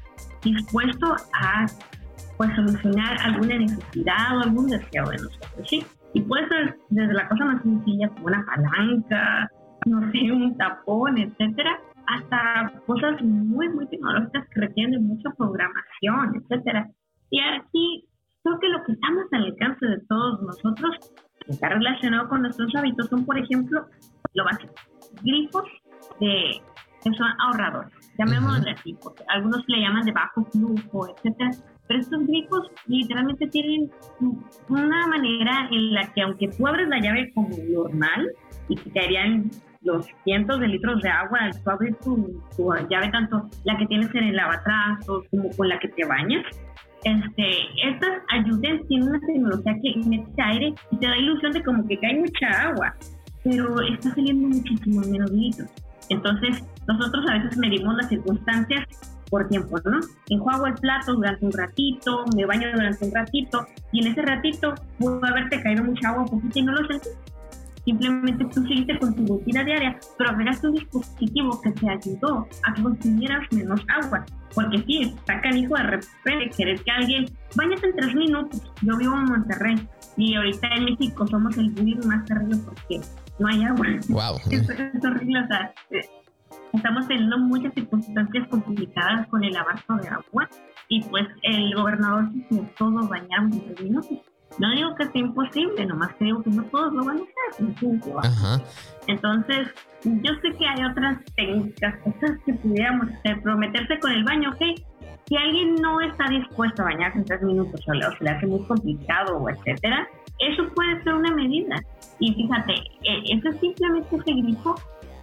dispuesto a pues solucionar alguna necesidad o algún deseo de nosotros, ¿sí? Y puede ser desde la cosa más sencilla como una palanca, no sé, un tapón, etcétera, hasta cosas muy, muy tecnológicas que requieren de mucha programación, etcétera. Y aquí creo que lo que estamos al alcance de todos nosotros, que está relacionado con nuestros hábitos, son, por ejemplo, lo básico, grifos que son ahorradores, llamémosle así, porque algunos le llaman de bajo flujo, etcétera pero estos grifos literalmente tienen una manera en la que aunque tú abres la llave como normal y te caerían los cientos de litros de agua, tú abres tu, llave tanto la que tienes en el lavatrazo como con la que te bañas, este, estas ayudas tienen una tecnología que mete aire y te da ilusión de como que cae mucha agua, pero está saliendo muchísimo menos litros. Entonces, nosotros a veces medimos las circunstancias por tiempo, ¿no? Enjuago el plato durante un ratito, me baño durante un ratito y en ese ratito pudo haberte caído mucha agua poquito y no lo sentí. Simplemente tú seguiste con tu rutina diaria, pero agregaste un dispositivo que te ayudó a que consumieras menos agua. Porque sí, está canijo de repente querer que alguien bañase en tres minutos. Yo vivo en Monterrey y ahorita en México somos el bullying más terrible porque no hay agua. Wow. es, es horrible, o sea, estamos teniendo muchas circunstancias complicadas con el abasto de agua y pues el gobernador dice todo bañamos en tres minutos. No digo que sea imposible, nomás digo que no todos lo van a hacer. Entonces, yo sé que hay otras técnicas, cosas que pudiéramos hacer, prometerse con el baño, ok. Si alguien no está dispuesto a bañarse en tres minutos o se le hace muy complicado o etcétera, eso puede ser una medida. Y fíjate, e, eso simplemente ese grifo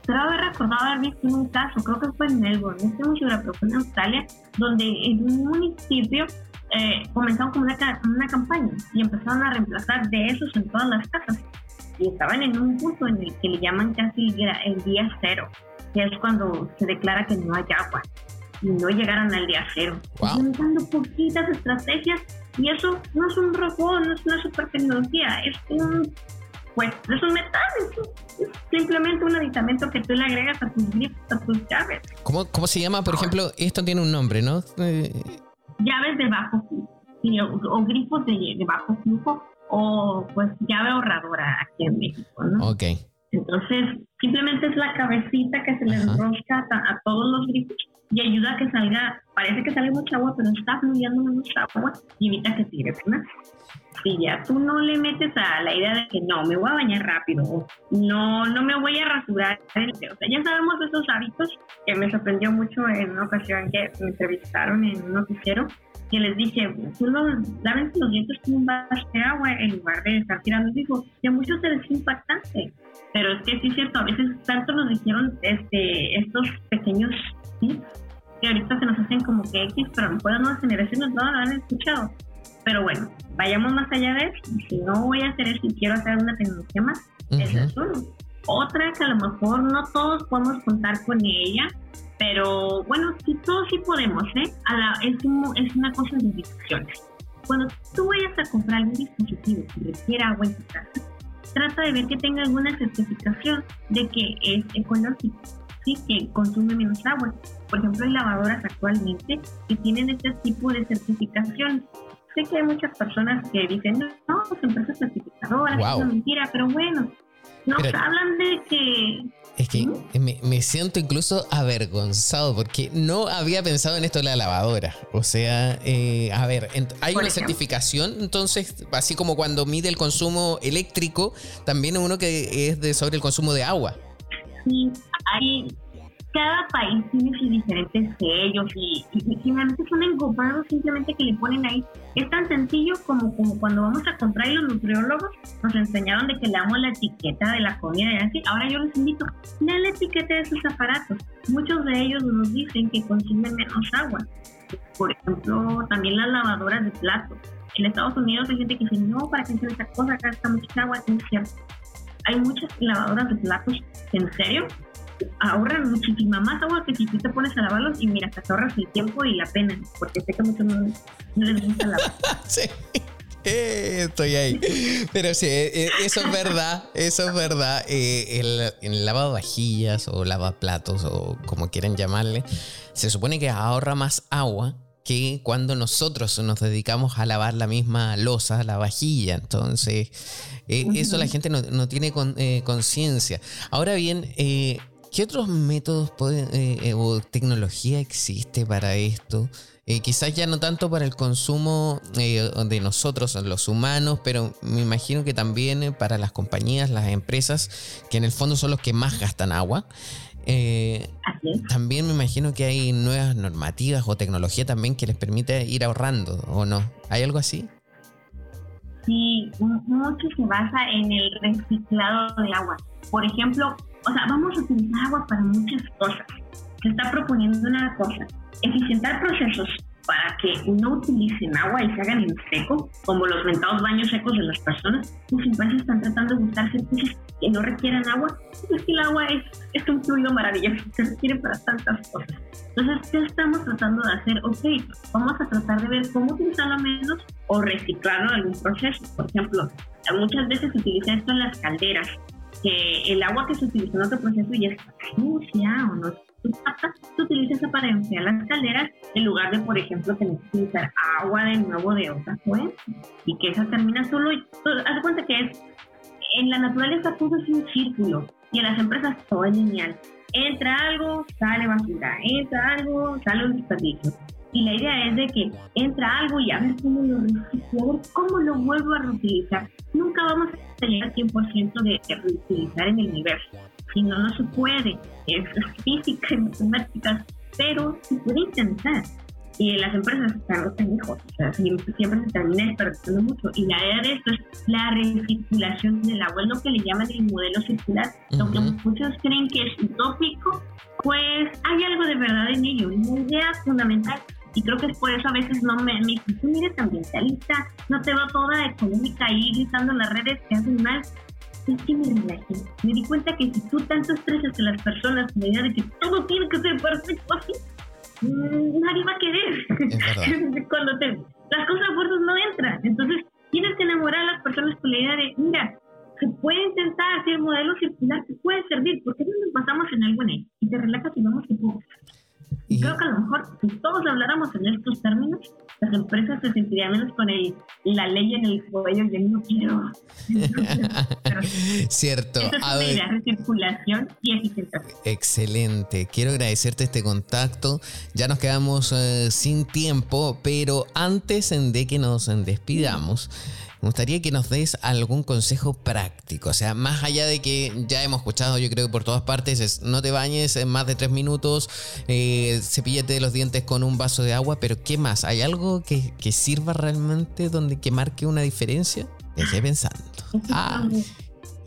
pero haber recordado haber visto un caso, creo que fue en Melbourne, no estoy muy segura, pero fue en Australia, donde en un municipio eh, comenzaron como una, una campaña y empezaron a reemplazar de esos en todas las casas. Y estaban en un punto en el que le llaman casi el día cero, que es cuando se declara que no hay agua y no llegaran al día cero. Wow. poquitas estrategias y eso no es un robot, no es una super tecnología, es un pues es un metal, es simplemente un aditamento que tú le agregas a tus grifos, a tus llaves. ¿Cómo, cómo se llama? Por ejemplo, esto tiene un nombre, ¿no? Eh, llaves de bajo flujo, o, grifos de, bajo flujo, o pues llave ahorradora aquí en México, ¿no? Ok. Entonces, simplemente es la cabecita que se le enrosca a, los grifos y ayuda a que salga, parece que sale mucha agua, pero está fluyendo menos agua y evita que tire más si ya tú no le metes a la idea de que no, me voy a bañar rápido, no, no me voy a rasurar, o sea, ya sabemos esos hábitos que me sorprendió mucho en una ocasión que me entrevistaron en un noticiero, que les dije, tú no, lávense los dientes con un vaso de agua en lugar de estar tirando dijo, que a muchos se les impactante, pero es que sí es cierto, a veces tanto nos dijeron este, estos pequeños tips que ahorita se nos hacen como que X, pero a lo mejor las nuevas generaciones no lo han escuchado. Pero bueno, vayamos más allá de eso. Si no voy a hacer eso y quiero hacer una tecnología más, es uno. Otra que a lo mejor no todos podemos contar con ella, pero bueno, sí, todos sí podemos, ¿eh? A la, es, es una cosa de discusiones. Cuando tú vayas a comprar algún dispositivo que requiera agua en tu casa, trata de ver que tenga alguna certificación de que es ecológico, ¿sí? que consume menos agua. Por ejemplo, hay lavadoras actualmente que tienen este tipo de certificación sé que hay muchas personas que dicen, no, pues empresas certificadoras, es una mentira, pero bueno, nos hablan de que... Es que me, siento incluso avergonzado porque no había pensado en esto de la lavadora. O sea, eh, a ver, hay una certificación, entonces, así como cuando mide el consumo eléctrico, también uno que es de sobre el consumo de agua. Sí, hay cada país tiene sus diferentes sellos y, y, finalmente son engordados simplemente que le ponen ahí. Es tan sencillo como, como cuando vamos a comprar y los nutriólogos nos enseñaron de que le damos la etiqueta de la comida y así. Ahora yo les invito, lean la etiqueta de esos aparatos. Muchos de ellos nos dicen que consumen menos agua. Por ejemplo, también las lavadoras de platos. En Estados Unidos hay gente que dice, no, ¿para qué hacer esa cosa? Acá mucha agua. Es cierto. Hay muchas lavadoras de platos, ¿en serio? Ahorran muchísima más agua que si tú te pones a lavarlos y mira, te ahorras el tiempo y la pena, porque sé que a muchos no, les gusta lavar. sí. Eh, estoy ahí. Pero sí, eh, eh, eso es verdad, eso es verdad. el, el lavado vajillas o lavaplatos o como quieran llamarle, se supone que ahorra más agua que cuando nosotros nos dedicamos a lavar la misma losa, la vajilla. Entonces, eso la gente no, no tiene conciencia. Ahora bien, ¿Qué otros métodos eh, eh, o tecnología existe para esto? Eh, quizás ya no tanto para el consumo de nosotros, los humanos, pero me imagino que también para las compañías, las empresas, que en el fondo son los que más gastan agua. también me imagino que hay nuevas normativas o tecnología también que les permite ir ahorrando, ¿o no? ¿Hay algo así? Sí, mucho se basa en el reciclado de agua. Por ejemplo, o sea, vamos a utilizar agua para muchas cosas. Se está proponiendo una cosa, eficientar procesos para que no utilicen agua y se hagan en seco, como los mentados baños secos de las personas. Los empresas están tratando de buscar servicios que no requieran agua. Es que el agua es, es un fluido maravilloso, se requiere para tantas cosas. Entonces, ¿qué estamos tratando de hacer? Ok, vamos a tratar de ver cómo utilizarlo menos o reciclarlo en algún proceso. Por ejemplo, muchas veces se utiliza esto en las calderas que el agua que se utiliza en otro proceso ya está sucia o no se utiliza para enfriar las calderas en lugar de, por ejemplo, tener que utilizar agua de nuevo de otra fuente y que esa termina solo. Y, haz cuenta que es en la naturaleza todo es un círculo y en las empresas todo es lineal. Entra algo, sale basura, entra algo, sale un desperdicio. Y la idea es de que entra algo y a ver cómo lo reciclo, cómo lo vuelvo a reutilizar. Nunca vamos a llegar al 100% de, reutilizar en el universo. Si no, no se puede. Es, física y matemáticas, pero se puede intentar. Y las empresas están los técnicos, o sea, siempre, se termina desperdiciando mucho. Y la idea de esto es la recirculación del agua, es lo que le llaman el modelo circular. Aunque muchos creen que es utópico, pues hay algo de verdad en ello. Una idea fundamental y creo que es por eso a veces no me, me dicen, tú eres ambientalista, no te veo toda económica ahí gritando en las redes que hacen mal. Es que me relajé. Me di cuenta que si tú tanto estresas a las personas con la idea de que todo tiene que ser perfecto así, mm, nadie va a querer. Cuando te, las cosas fuerzas no entran. Entonces, tienes que enamorar a las personas con la idea de, mira, se puede intentar hacer modelos circular que puede servir, porque no nos pasamos en algo en él y te relajas y vamos que puedo. Y creo que a lo mejor si todos habláramos en estos términos, las empresas se sentirían menos con el, la ley en el cuello y no quiero. Cierto. Esa es idea de circulación y eficiencia. Excelente. Quiero agradecerte este contacto. Ya nos quedamos eh, sin tiempo, pero antes de que nos despidamos, me gustaría que nos des algún consejo práctico. O sea, más allá de que ya hemos escuchado, yo creo que por todas partes, es no te bañes en más de tres minutos, eh, cepillate los dientes con un vaso de agua, pero ¿qué más? ¿Hay algo que, que sirva realmente donde que marque una diferencia? Dejé pensando. Ah.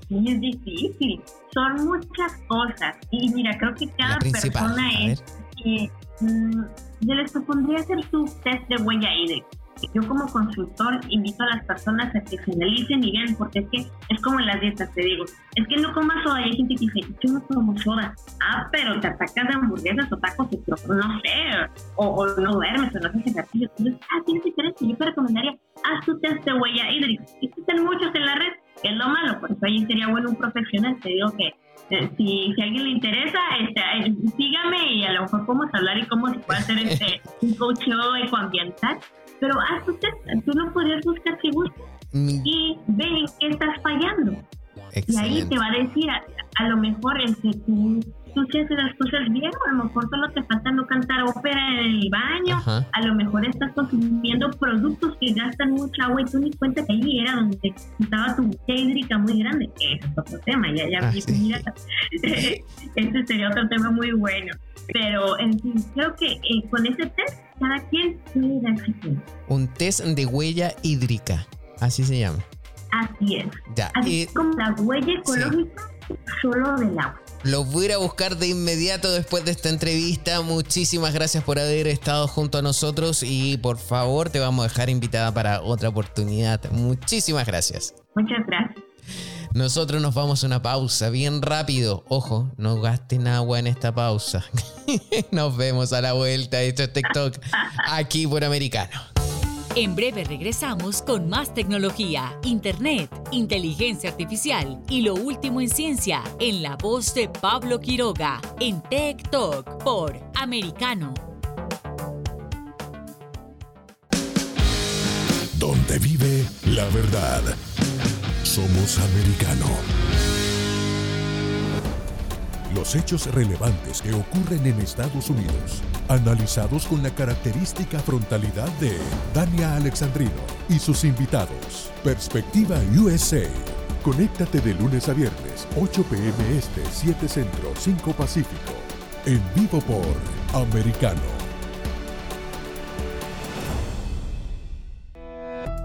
Es difícil. Son muchas cosas. Y mira, creo que cada persona es. Eh, yo les propondría hacer su test de huella hídrica yo como consultor invito a las personas a que finalicen y vean, porque es que es como en las dietas, te digo, es que no comas soda, hay gente que dice, yo no como soda, ah, pero te atacas de hamburguesas o tacos, no sé, o, no duermes o no haces ejercicio, entonces, ah, tienes diferencia, yo te recomendaría, haz tu test de huella hídrica, existen muchos en la red, que es lo malo, por eso ahí sería bueno un profesional, te digo que eh, si, si a alguien le interesa, este, sígame y a lo mejor podemos hablar y cómo se puede hacer este, un coach ecoambiental pero haz usted, tú no podrías buscar si gusta mm. y ven en qué estás fallando. Y ahí te va a decir, a, lo mejor el que tú tú sí haces las cosas bien, o a lo mejor solo te falta no cantar ópera en el baño, a lo mejor estás consumiendo productos que gastan mucha agua y tú ni cuenta que ahí era donde estaba tu hídrica muy grande. Ese es otro tema, ya, ya, mira, ese sería otro tema muy bueno. Pero en fin, creo que eh, con ese test cada quien darse Un test de huella hídrica, así se llama. Así es. Ya, así como la huella ecológica solo del agua. Lo voy a buscar de inmediato después de esta entrevista. Muchísimas gracias por haber estado junto a nosotros y por favor te vamos a dejar invitada para otra oportunidad. Muchísimas gracias. Muchas gracias. Nosotros nos vamos a una pausa bien rápido. Ojo, no gasten agua en esta pausa. nos vemos a la vuelta. Esto es TikTok aquí por Americano. En breve regresamos con más tecnología, internet, inteligencia artificial y lo último en ciencia en la voz de Pablo Quiroga en Tech Talk por Americano. Donde vive la verdad. Somos americano. Los hechos relevantes que ocurren en Estados Unidos, analizados con la característica frontalidad de Dania Alexandrino y sus invitados. Perspectiva USA. Conéctate de lunes a viernes, 8 pm este, 7 centro, 5 pacífico. En vivo por Americano.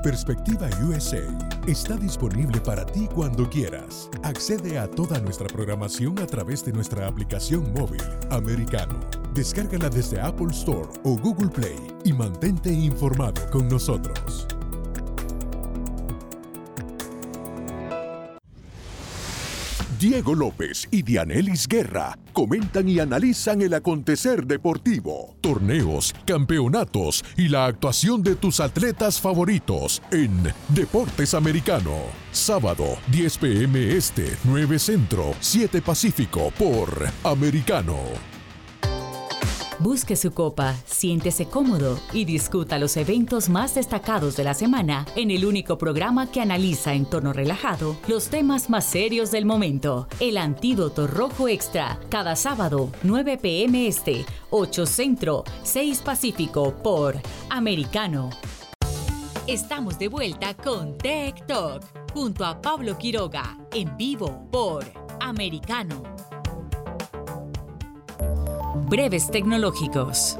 Perspectiva USA está disponible para ti cuando quieras. Accede a toda nuestra programación a través de nuestra aplicación móvil americano. Descárgala desde Apple Store o Google Play y mantente informado con nosotros. Diego López y Dianelis Guerra comentan y analizan el acontecer deportivo, torneos, campeonatos y la actuación de tus atletas favoritos en Deportes Americano. Sábado, 10 pm este, 9 centro, 7 pacífico por Americano. Busque su copa, siéntese cómodo y discuta los eventos más destacados de la semana en el único programa que analiza en tono relajado los temas más serios del momento. El Antídoto Rojo Extra, cada sábado, 9 pm este, 8 centro, 6 pacífico por Americano. Estamos de vuelta con Tech Talk junto a Pablo Quiroga en vivo por Americano. Breves Tecnológicos.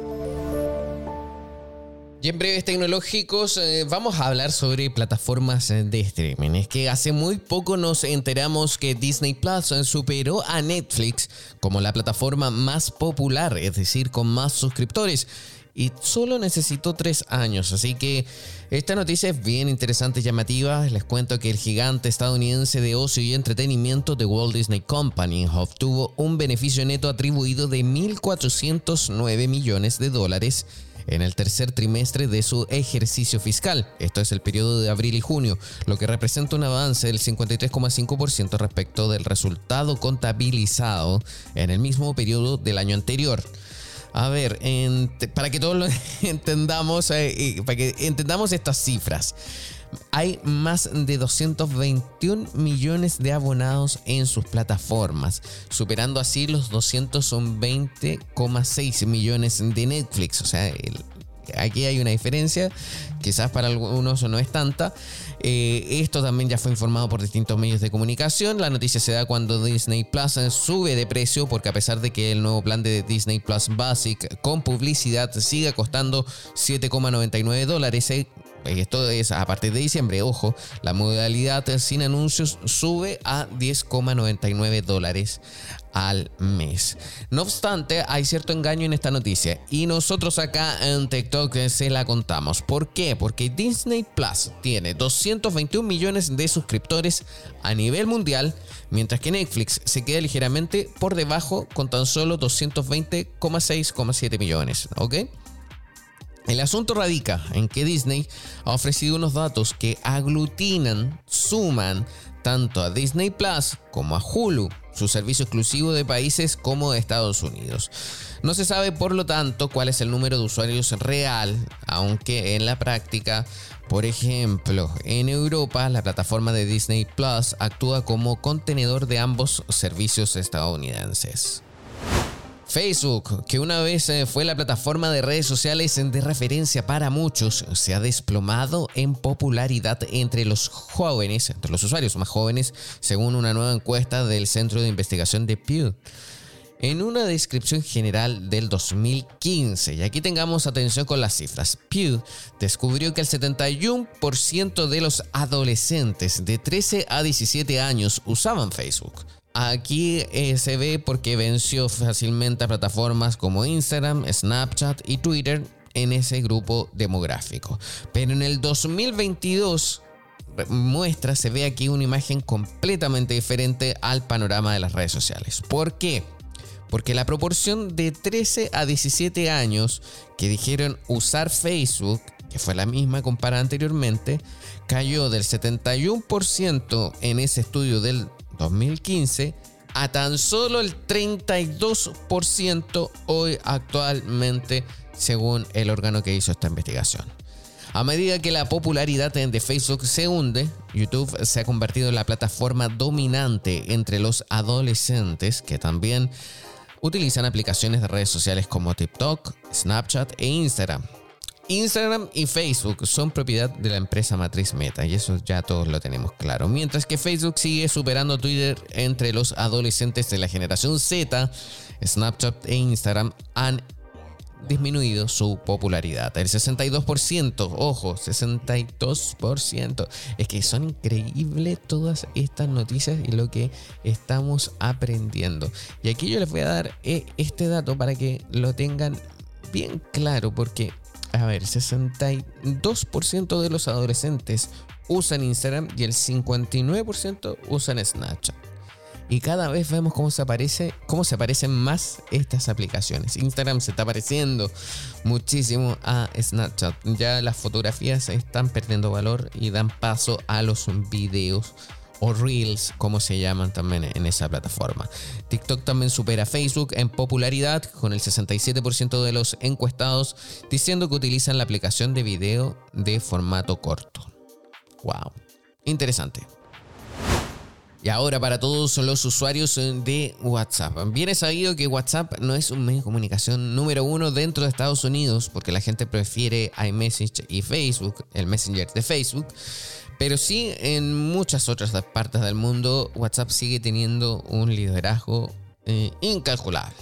Y en breves tecnológicos eh, vamos a hablar sobre plataformas eh, de streaming. Es que hace muy poco nos enteramos que Disney Plus eh, superó a Netflix como la plataforma más popular, es decir, con más suscriptores y solo necesitó tres años. Así que esta noticia es bien interesante y llamativa. Les cuento que el gigante estadounidense de ocio y entretenimiento de Walt Disney Company obtuvo un beneficio neto atribuido de 1.409 millones de dólares en el tercer trimestre de su ejercicio fiscal. Esto es el periodo de abril y junio, lo que representa un avance del 53,5% respecto del resultado contabilizado en el mismo periodo del año anterior. A ver, para que todos lo entendamos, eh, para que entendamos estas cifras. Hay más de 221 millones de abonados en sus plataformas, superando así los 220,6 millones de Netflix. O sea, aquí hay una diferencia, quizás para algunos no es tanta. Eh, esto también ya fue informado por distintos medios de comunicación. La noticia se da cuando Disney Plus sube de precio porque a pesar de que el nuevo plan de Disney Plus Basic con publicidad sigue costando 7,99 dólares, eh, esto es a partir de diciembre, ojo, la modalidad sin anuncios sube a 10,99 dólares al mes. No obstante, hay cierto engaño en esta noticia y nosotros acá en TikTok se la contamos. ¿Por qué? Porque Disney Plus tiene 221 millones de suscriptores a nivel mundial, mientras que Netflix se queda ligeramente por debajo con tan solo 220,6,7 millones. ¿Ok? El asunto radica en que Disney ha ofrecido unos datos que aglutinan, suman tanto a Disney Plus como a Hulu, su servicio exclusivo de países como Estados Unidos. No se sabe, por lo tanto, cuál es el número de usuarios real, aunque en la práctica, por ejemplo, en Europa, la plataforma de Disney Plus actúa como contenedor de ambos servicios estadounidenses. Facebook, que una vez eh, fue la plataforma de redes sociales de referencia para muchos, se ha desplomado en popularidad entre los jóvenes, entre los usuarios más jóvenes, según una nueva encuesta del Centro de Investigación de Pew. En una descripción general del 2015, y aquí tengamos atención con las cifras, Pew descubrió que el 71% de los adolescentes de 13 a 17 años usaban Facebook. Aquí eh, se ve porque venció fácilmente a plataformas como Instagram, Snapchat y Twitter en ese grupo demográfico. Pero en el 2022 muestra, se ve aquí una imagen completamente diferente al panorama de las redes sociales. ¿Por qué? Porque la proporción de 13 a 17 años que dijeron usar Facebook, que fue la misma comparada anteriormente, cayó del 71% en ese estudio del 2015 a tan solo el 32% hoy actualmente, según el órgano que hizo esta investigación. A medida que la popularidad de Facebook se hunde, YouTube se ha convertido en la plataforma dominante entre los adolescentes que también utilizan aplicaciones de redes sociales como TikTok, Snapchat e Instagram. Instagram y Facebook son propiedad de la empresa matriz Meta y eso ya todos lo tenemos claro. Mientras que Facebook sigue superando Twitter entre los adolescentes de la generación Z, Snapchat e Instagram han disminuido su popularidad. El 62%, ojo, 62%. Es que son increíbles todas estas noticias y lo que estamos aprendiendo. Y aquí yo les voy a dar eh, este dato para que lo tengan bien claro porque a ver, 62% de los adolescentes usan Instagram y el 59% usan Snapchat. Y cada vez vemos cómo se, aparece, cómo se aparecen más estas aplicaciones. Instagram se está pareciendo muchísimo a Snapchat. Ya las fotografías están perdiendo valor y dan paso a los videos o Reels, como se llaman también en esa plataforma. TikTok también supera a Facebook en popularidad, con el 67% de los encuestados diciendo que utilizan la aplicación de video de formato corto. ¡Wow! Interesante. Y ahora para todos los usuarios de WhatsApp. Bien sabido que WhatsApp no es un medio de comunicación número uno dentro de Estados Unidos porque la gente prefiere iMessage y Facebook, el Messenger de Facebook. Pero sí, en muchas otras partes del mundo, WhatsApp sigue teniendo un liderazgo eh, incalculable.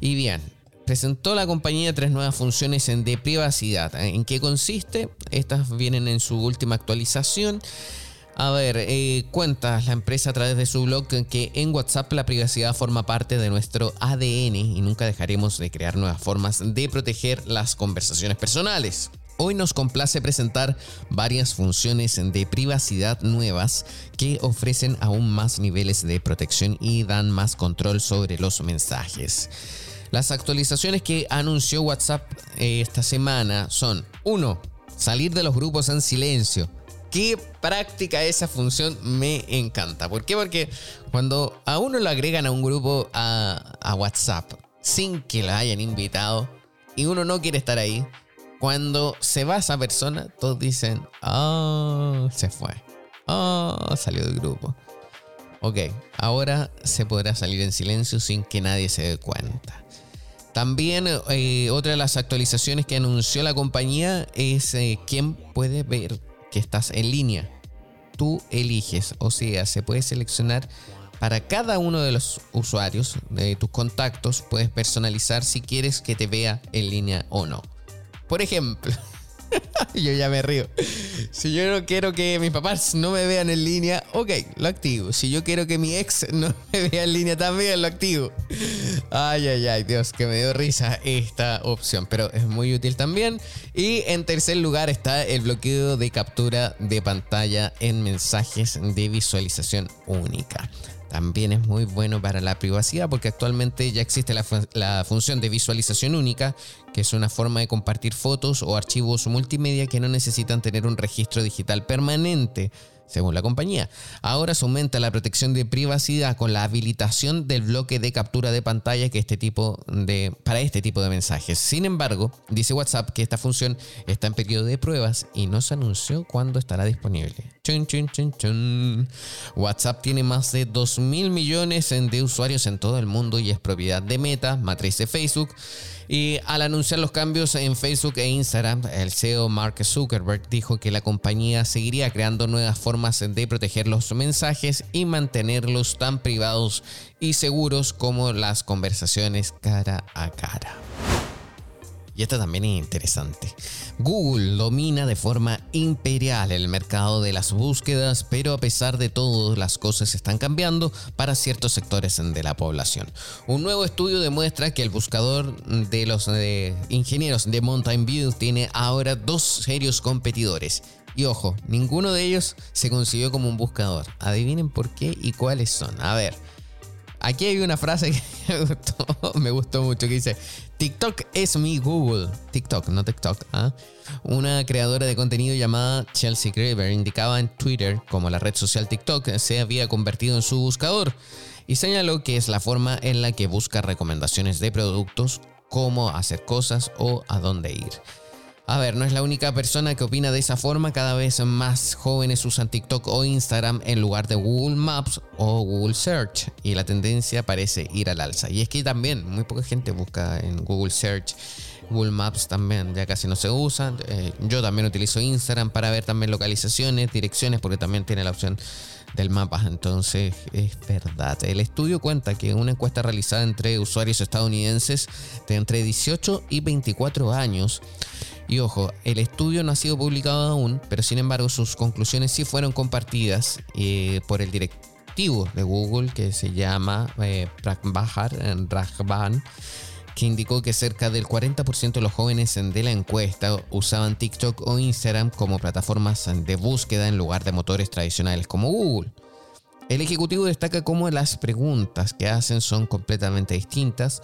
Y bien, presentó la compañía tres nuevas funciones de privacidad. ¿En qué consiste? Estas vienen en su última actualización. A ver, eh, cuenta la empresa a través de su blog que en WhatsApp la privacidad forma parte de nuestro ADN y nunca dejaremos de crear nuevas formas de proteger las conversaciones personales. Hoy nos complace presentar varias funciones de privacidad nuevas que ofrecen aún más niveles de protección y dan más control sobre los mensajes. Las actualizaciones que anunció WhatsApp eh, esta semana son 1. Salir de los grupos en silencio. Qué práctica esa función me encanta. ¿Por qué? Porque cuando a uno lo agregan a un grupo a, a WhatsApp sin que lo hayan invitado y uno no quiere estar ahí, cuando se va esa persona, todos dicen, oh, se fue. Oh, salió del grupo. Ok, ahora se podrá salir en silencio sin que nadie se dé cuenta. También eh, otra de las actualizaciones que anunció la compañía es eh, quién puede ver que estás en línea. Tú eliges, o sea, se puede seleccionar para cada uno de los usuarios de tus contactos, puedes personalizar si quieres que te vea en línea o no. Por ejemplo, yo ya me río. Si yo no quiero que mis papás no me vean en línea, ok, lo activo. Si yo quiero que mi ex no me vea en línea, también lo activo. Ay, ay, ay, Dios, que me dio risa esta opción, pero es muy útil también. Y en tercer lugar está el bloqueo de captura de pantalla en mensajes de visualización única también es muy bueno para la privacidad porque actualmente ya existe la, función de visualización única, que es una forma de compartir fotos o archivos multimedia que no necesitan tener un registro digital permanente. Según la compañía, ahora se aumenta la protección de privacidad con la habilitación del bloque de captura de pantalla que este tipo de, para este tipo de mensajes. Sin embargo, dice WhatsApp que esta función está en periodo de pruebas y no se anunció cuándo estará disponible. WhatsApp tiene más de 2 mil millones de usuarios en todo el mundo y es propiedad de Meta, matriz de Facebook. Y al anunciar los cambios en Facebook e Instagram, el CEO Mark Zuckerberg dijo que la compañía seguiría creando nuevas formas de proteger los mensajes y mantenerlos tan privados y seguros como las conversaciones cara a cara. Y esta también es interesante. Google domina de forma imperial el mercado de las búsquedas, pero a pesar de todo las cosas están cambiando para ciertos sectores de la población. Un nuevo estudio demuestra que el buscador de los ingenieros de Mountain View tiene ahora dos serios competidores. Y ojo, ninguno de ellos se consiguió como un buscador. Adivinen por qué y cuáles son. A ver, aquí hay una frase que me gustó, me gustó mucho que dice, TikTok es mi Google. TikTok, no TikTok. ¿ah? Una creadora de contenido llamada Chelsea Graver indicaba en Twitter como la red social TikTok se había convertido en su buscador y señaló que es la forma en la que busca recomendaciones de productos, cómo hacer cosas o a dónde ir. A ver, no es la única persona que opina de esa forma. Cada vez más jóvenes usan TikTok o Instagram en lugar de Google Maps o Google Search. Y la tendencia parece ir al alza. Y es que también muy poca gente busca en Google Search. Google Maps también ya casi no se usa. Eh, yo también utilizo Instagram para ver también localizaciones, direcciones, porque también tiene la opción del mapa. Entonces, es verdad. El estudio cuenta que una encuesta realizada entre usuarios estadounidenses de entre 18 y 24 años y ojo, el estudio no ha sido publicado aún, pero sin embargo sus conclusiones sí fueron compartidas eh, por el directivo de Google que se llama eh, Prabhakar Raghavan que indicó que cerca del 40% de los jóvenes de la encuesta usaban TikTok o Instagram como plataformas de búsqueda en lugar de motores tradicionales como Google. El ejecutivo destaca cómo las preguntas que hacen son completamente distintas,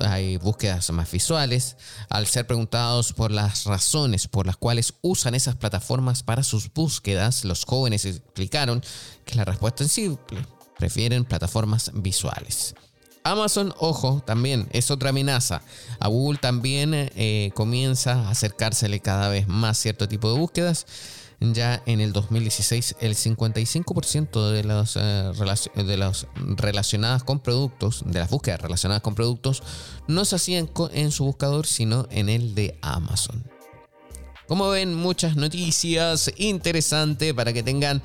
hay búsquedas más visuales, al ser preguntados por las razones por las cuales usan esas plataformas para sus búsquedas, los jóvenes explicaron que la respuesta es simple, prefieren plataformas visuales. Amazon, ojo, también es otra amenaza. A Google también eh, comienza a acercársele cada vez más cierto tipo de búsquedas ya en el 2016 el 55% de las, eh, de las relacionadas con productos, de las búsquedas relacionadas con productos, no se hacían en su buscador, sino en el de Amazon. Como ven, muchas noticias interesantes para que tengan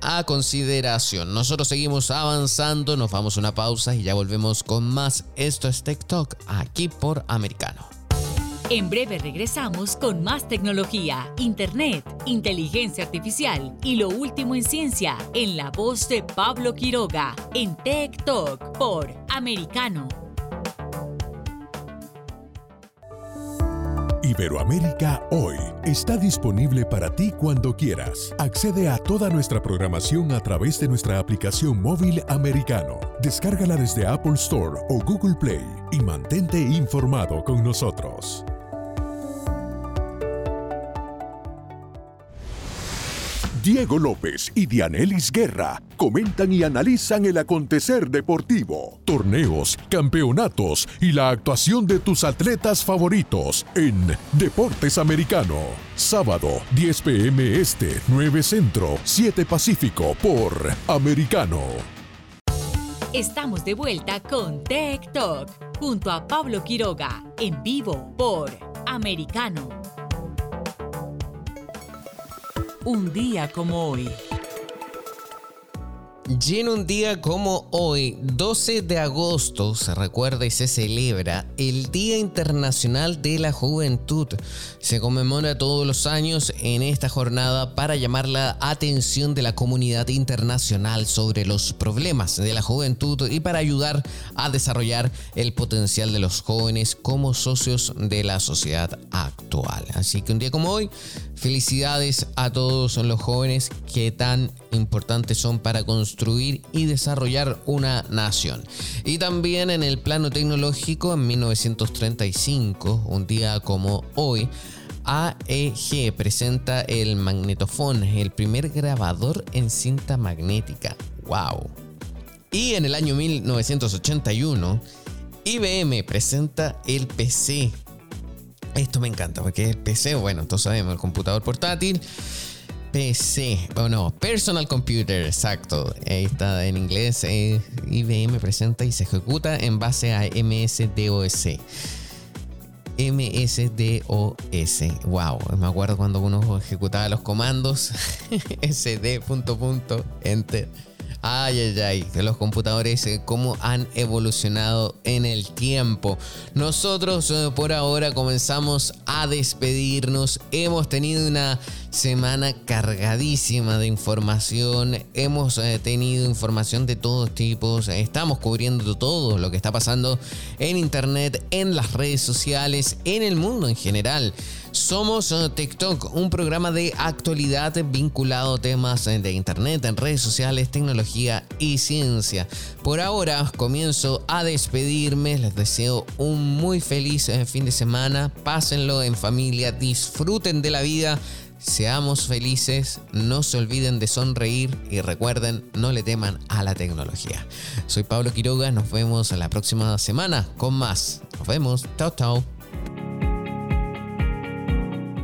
a consideración. Nosotros seguimos avanzando, nos vamos a una pausa y ya volvemos con más. Esto es TikTok aquí por Americano. En breve regresamos con más tecnología, internet, inteligencia artificial y lo último en ciencia en la voz de Pablo Quiroga en Tech Talk por Americano. Iberoamérica hoy está disponible para ti cuando quieras. Accede a toda nuestra programación a través de nuestra aplicación móvil americano. Descárgala desde Apple Store o Google Play y mantente informado con nosotros. Diego López y Dianelis Guerra comentan y analizan el acontecer deportivo, torneos, campeonatos y la actuación de tus atletas favoritos en Deportes Americano. Sábado, 10 pm Este, 9 Centro, 7 Pacífico por Americano. Estamos de vuelta con Tech Talk junto a Pablo Quiroga en vivo por Americano. Un día como hoy. Y en un día como hoy, 12 de agosto, se recuerda y se celebra el Día Internacional de la Juventud. Se conmemora todos los años en esta jornada para llamar la atención de la comunidad internacional sobre los problemas de la juventud y para ayudar a desarrollar el potencial de los jóvenes como socios de la sociedad actual. Así que un día como hoy, felicidades a todos los jóvenes que tan importantes son para construir y desarrollar una nación. Y también en el plano tecnológico, en 1935, un día como hoy, AEG presenta el magnetofón, el primer grabador en cinta magnética. ¡Wow! Y en el año 1981, IBM presenta el PC. Esto me encanta porque el PC, bueno, todos sabemos, el computador portátil PC, o no, Personal Computer, exacto. Ahí está en inglés. Eh, IBM presenta y se ejecuta en base a MSDOS. MSDOS. Wow, me acuerdo cuando uno ejecutaba los comandos. SD. enter Ay, ay, ay, los computadores, eh, cómo han evolucionado en el tiempo. Nosotros eh, por ahora comenzamos a despedirnos. Hemos tenido una semana cargadísima de información. Hemos eh, tenido información de todos tipos. Estamos cubriendo todo lo que está pasando en Internet, en las redes sociales, en el mundo en general. Somos eh, TikTok, un programa de actualidad vinculado a temas eh, de Internet, en redes sociales, tecnología y ciencia. Por ahora comienzo a despedirme, les deseo un muy feliz eh, fin de semana, pásenlo en familia, disfruten de la vida. Seamos felices, no se olviden de sonreír y recuerden, no le teman a la tecnología. Soy Pablo Quiroga, nos vemos la próxima semana con más. Nos vemos, chao chao.